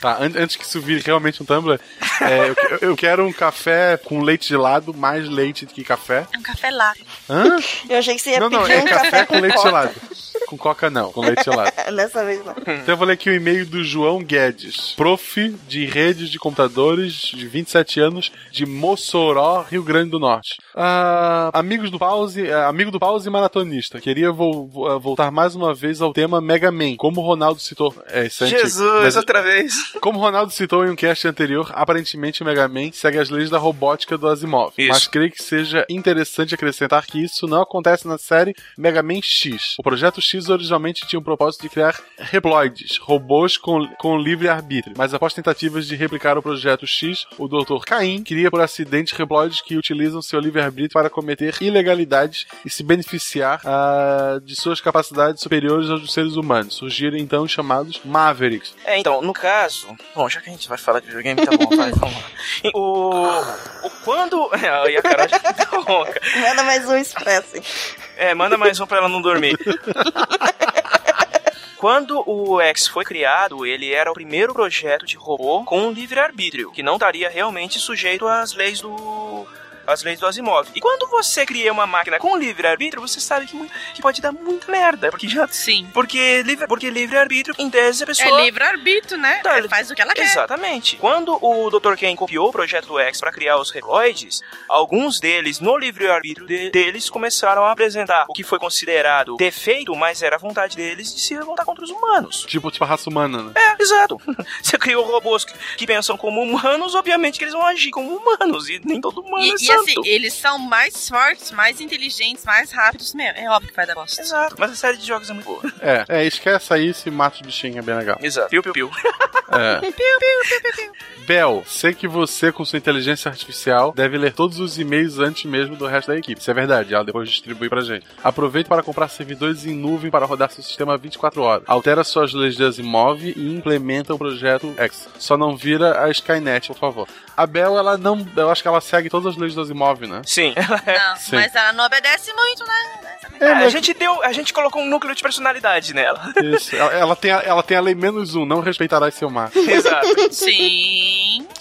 Tá, an- antes que isso vire realmente um Tumblr, é, eu, eu- eu quero um café com leite gelado, mais leite do que café. É um café lá. Hã? Eu achei que você ia Não, não, pedir é um café com leite coca. gelado. Com coca não, com leite gelado. Nessa vez não. Então eu vou ler aqui o e-mail do João Guedes, prof de redes de computadores de 27 anos de Mossoró, Rio Grande do Norte. Ah, amigos do Pause, ah, amigo do Pause e maratonista. Queria vo- ah, voltar mais uma vez ao tema Mega Man, como o Ronaldo citou. É, é. Jesus, Mas- outra vez. como o Ronaldo citou em um cast anterior, aparentemente o Mega Man segue as leis da robótica do Asimov. Isso. Mas creio que seja interessante acrescentar que isso não acontece na série Mega Man X. O projeto X originalmente tinha o propósito de criar Reploids, robôs com, com livre arbítrio. Mas após tentativas de replicar o projeto X, o Dr. Caim cria por acidente Reploids que utilizam seu livre arbítrio para cometer ilegalidades e se beneficiar ah, de suas capacidades superiores aos dos seres humanos. Surgiram então os chamados Mavericks. É, então, no caso. Bom, já que a gente vai falar de videogame, tá bom, vai, vamos lá. E O. o quando. Aí a cara já tá ronca. Manda mais um expresso. É, manda mais um pra ela não dormir. Quando o X foi criado, ele era o primeiro projeto de robô com livre-arbítrio, que não estaria realmente sujeito às leis do. As leis do Asimov. E quando você cria uma máquina com livre-arbítrio, você sabe que, que pode dar muita merda. Porque já. Sim. Porque livre- porque livre-arbítrio, em tese, a É pessoa. livre-arbítrio, né? Tá, Ela faz o que ela quer. Exatamente. Quando o Dr. Ken copiou o projeto do X para criar os Reploids, alguns deles, no livre-arbítrio de- deles, começaram a apresentar o que foi considerado defeito, mas era a vontade deles de se revoltar contra os humanos. Tipo, tipo a raça humana, né? É, exato. Você criou robôs que, que pensam como humanos, obviamente que eles vão agir como humanos, e nem todo humano E, é e santo. Assim, eles são mais fortes, mais inteligentes, mais rápidos mesmo. É óbvio que vai dar bosta. Exato, mas a série de jogos é muito boa. É, é, esquece aí se mata os bichinhos, é bem legal. Exato. Piu, piu, piu. É. Piu, piu, piu, piu, piu. Bel, sei que você, com sua inteligência artificial, deve ler todos os e-mails antes mesmo do resto da equipe. Isso é verdade, ela depois distribui pra gente. Aproveite para comprar servidores em nuvem para rodar seu sistema 24 horas. Altera suas leis de Asimov e implementa o projeto X. Só não vira a Skynet, por favor. A Bel, ela não. Eu acho que ela segue todas as leis do Asimov, né? Sim. Não, Sim. mas ela não obedece muito, né? É, a gente deu, a gente colocou um núcleo de personalidade nela. Isso. Ela, ela tem a, ela tem a lei menos um, não respeitará seu mar. Exato. Sim.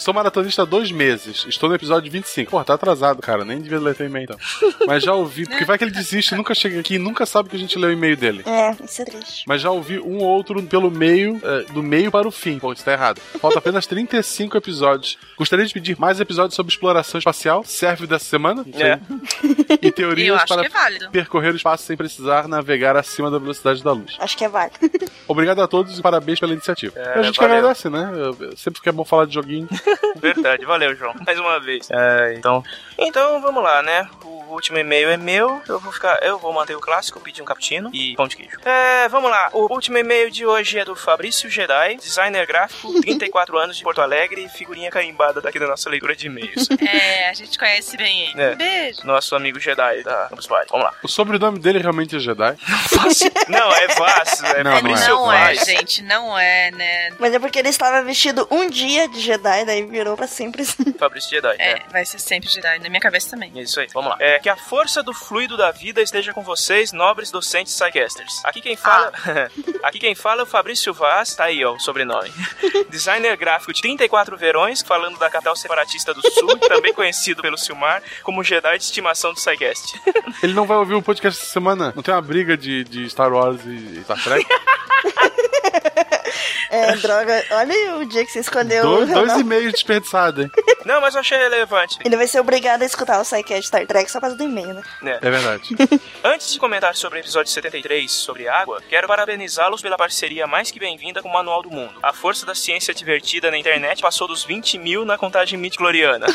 Sou maratonista há dois meses. Estou no episódio 25. Pô, tá atrasado, cara. Nem devia ler teu e-mail, então. Mas já ouvi. Porque vai que ele desiste, nunca chega aqui e nunca sabe que a gente leu o e-mail dele. É, isso é triste. Mas já ouvi um ou outro pelo meio, é, do meio para o fim. Pô, isso tá errado. Falta apenas 35 episódios. Gostaria de pedir mais episódios sobre exploração espacial. Serve dessa semana? É. E Eu teorias acho para que é válido. percorrer o espaço sem precisar navegar acima da velocidade da luz. Acho que é válido. Obrigado a todos e parabéns pela iniciativa. É, a gente que valeu. agradece, né? Eu- Sempre que é bom falar de joguinho. Verdade, valeu, João. Mais uma vez. É, então, então vamos lá, né? O último e-mail é meu. Eu vou ficar, eu vou manter o clássico, pedir um cappuccino e pão de queijo. É, vamos lá. O último e-mail de hoje é do Fabrício Jedi, designer gráfico, 34 anos de Porto Alegre, figurinha carimbada daqui da nossa leitura de e-mails. É, a gente conhece bem ele. É. Beijo. Nosso amigo Jedi da Campus Party. Vamos lá. O sobrenome dele realmente é Jedi? Não, é Vaz. É Não, não é. Fabrício Não é, Vaz. gente, não é, né? Mas é porque ele estava vestido um dia de Jedi, daí virou pra sempre. Fabrício Jedi. É, vai ser sempre Jedi, na minha cabeça também. É isso aí, vamos lá. É, que a força do fluido da vida esteja com vocês, nobres docentes Psycasters. Aqui quem fala. Aqui quem fala é o Fabrício Vaz, tá aí, ó, o sobrenome. Designer gráfico de 34 verões, falando da capital separatista do sul, também conhecido pelo Silmar como Jedi de estimação do Psycast. Ele não vai ouvir o podcast essa semana? Não tem uma briga de, de Star Wars e Star Trek? É, droga. Olha o dia que você escolheu. dois, dois Ronaldo. e-mails desperdiçados, hein? Não, mas eu achei relevante. Ele vai ser obrigado a escutar o Psycast Star Trek só por causa do e-mail, né? né? É verdade. Antes de comentar sobre o episódio 73 sobre água, quero parabenizá-los pela parceria mais que bem-vinda com o Manual do Mundo. A força da ciência divertida na internet passou dos 20 mil na contagem midi-chloriana.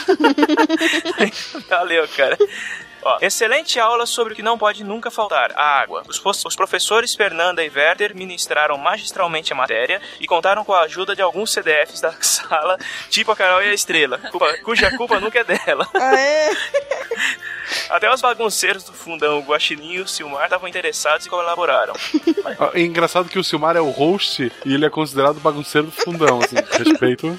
Valeu, cara. Ó, excelente aula sobre o que não pode nunca faltar, a água. Os, os professores Fernanda e Werther ministraram magistralmente a matéria e contaram com a ajuda de alguns CDFs da sala, tipo a Carol e a Estrela, culpa- cuja culpa nunca é dela. Aê! Até os bagunceiros do fundão, o Guaxinim e o Silmar estavam interessados e colaboraram. Ó, É engraçado que o Silmar é o host e ele é considerado bagunceiro do fundão, assim. Respeito.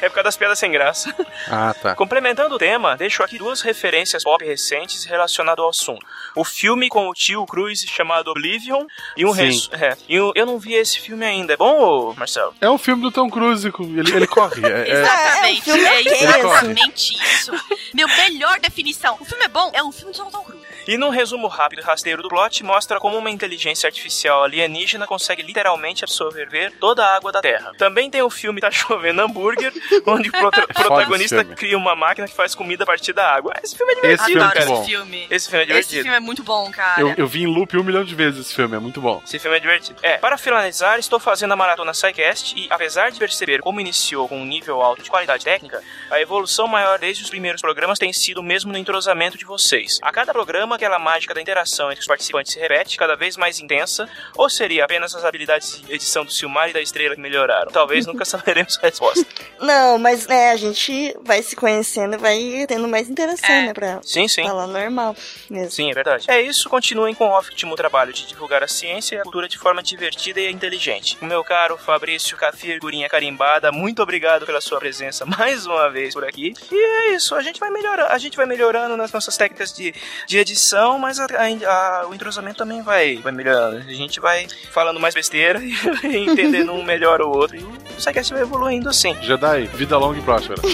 é por causa das piadas sem graça. Ah, tá. Complementando o tema, deixo aqui duas referências pop recentes relacionadas ao assunto. O filme com o tio Cruz chamado Oblivion e um resu- é, e um- Eu não vi esse filme ainda. É bom, Marcelo? É um filme do Tom Cruise, ele, ele corre. É, é- Exatamente, É, um filme é, ok, exatamente isso. Meu melhor definição. O filme é bom, é um filme de Tom Cruise. E num resumo rápido e rasteiro do plot, mostra como uma inteligência artificial alienígena consegue literalmente absorver toda a água da Terra. Também tem o filme Tá Chovendo Hambúrguer, onde o prota- protagonista cria uma máquina que faz comida a partir da água. Esse filme é divertido, Esse filme é muito bom. esse filme. Esse filme é Esse divertido. filme é muito bom, cara. eu, eu vi em loop um milhão de vezes esse filme, é muito bom. Esse filme é divertido. É, para finalizar, estou fazendo a maratona SciCast e, apesar de perceber como iniciou com um nível alto de qualidade técnica, a evolução maior desde os primeiros programas tem sido mesmo no entrosamento de vocês. A cada programa, aquela mágica da interação entre os participantes se repete, cada vez mais intensa, ou seria apenas as habilidades de edição do Silmar e da Estrela que melhoraram? Talvez nunca saberemos a resposta. Não, mas né, a gente vai se conhecendo e vai tendo mais interação, É. né? Pra Sim, sim. falar normal mesmo. Sim, é verdade. É isso, continuem com o ótimo trabalho de divulgar a ciência e a cultura de forma divertida e inteligente. O meu caro Fabrício Cafir Gurinha Carimbada, muito obrigado pela sua presença mais uma vez por aqui. E é isso, a gente vai melhorando, a gente vai melhorando nas nossas técnicas de, de edição, mas a- a- a- o entrosamento também vai, vai melhorando. A gente vai falando mais besteira e entendendo um melhor o outro. E o SciCast vai evoluindo assim. Jedi, vida longa e próspera.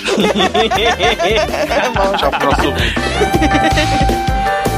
Tchau pro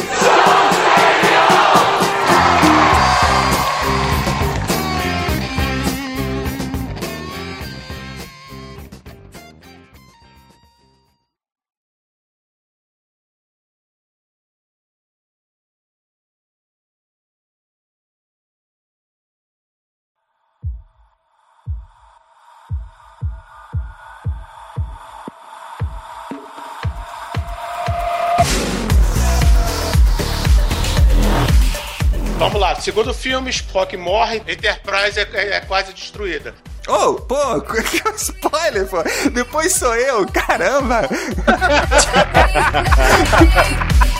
Segundo filme, Spock morre, Enterprise é, é- é quase destruída. Ô, pô, que spoiler, pô. Depois sou eu, caramba.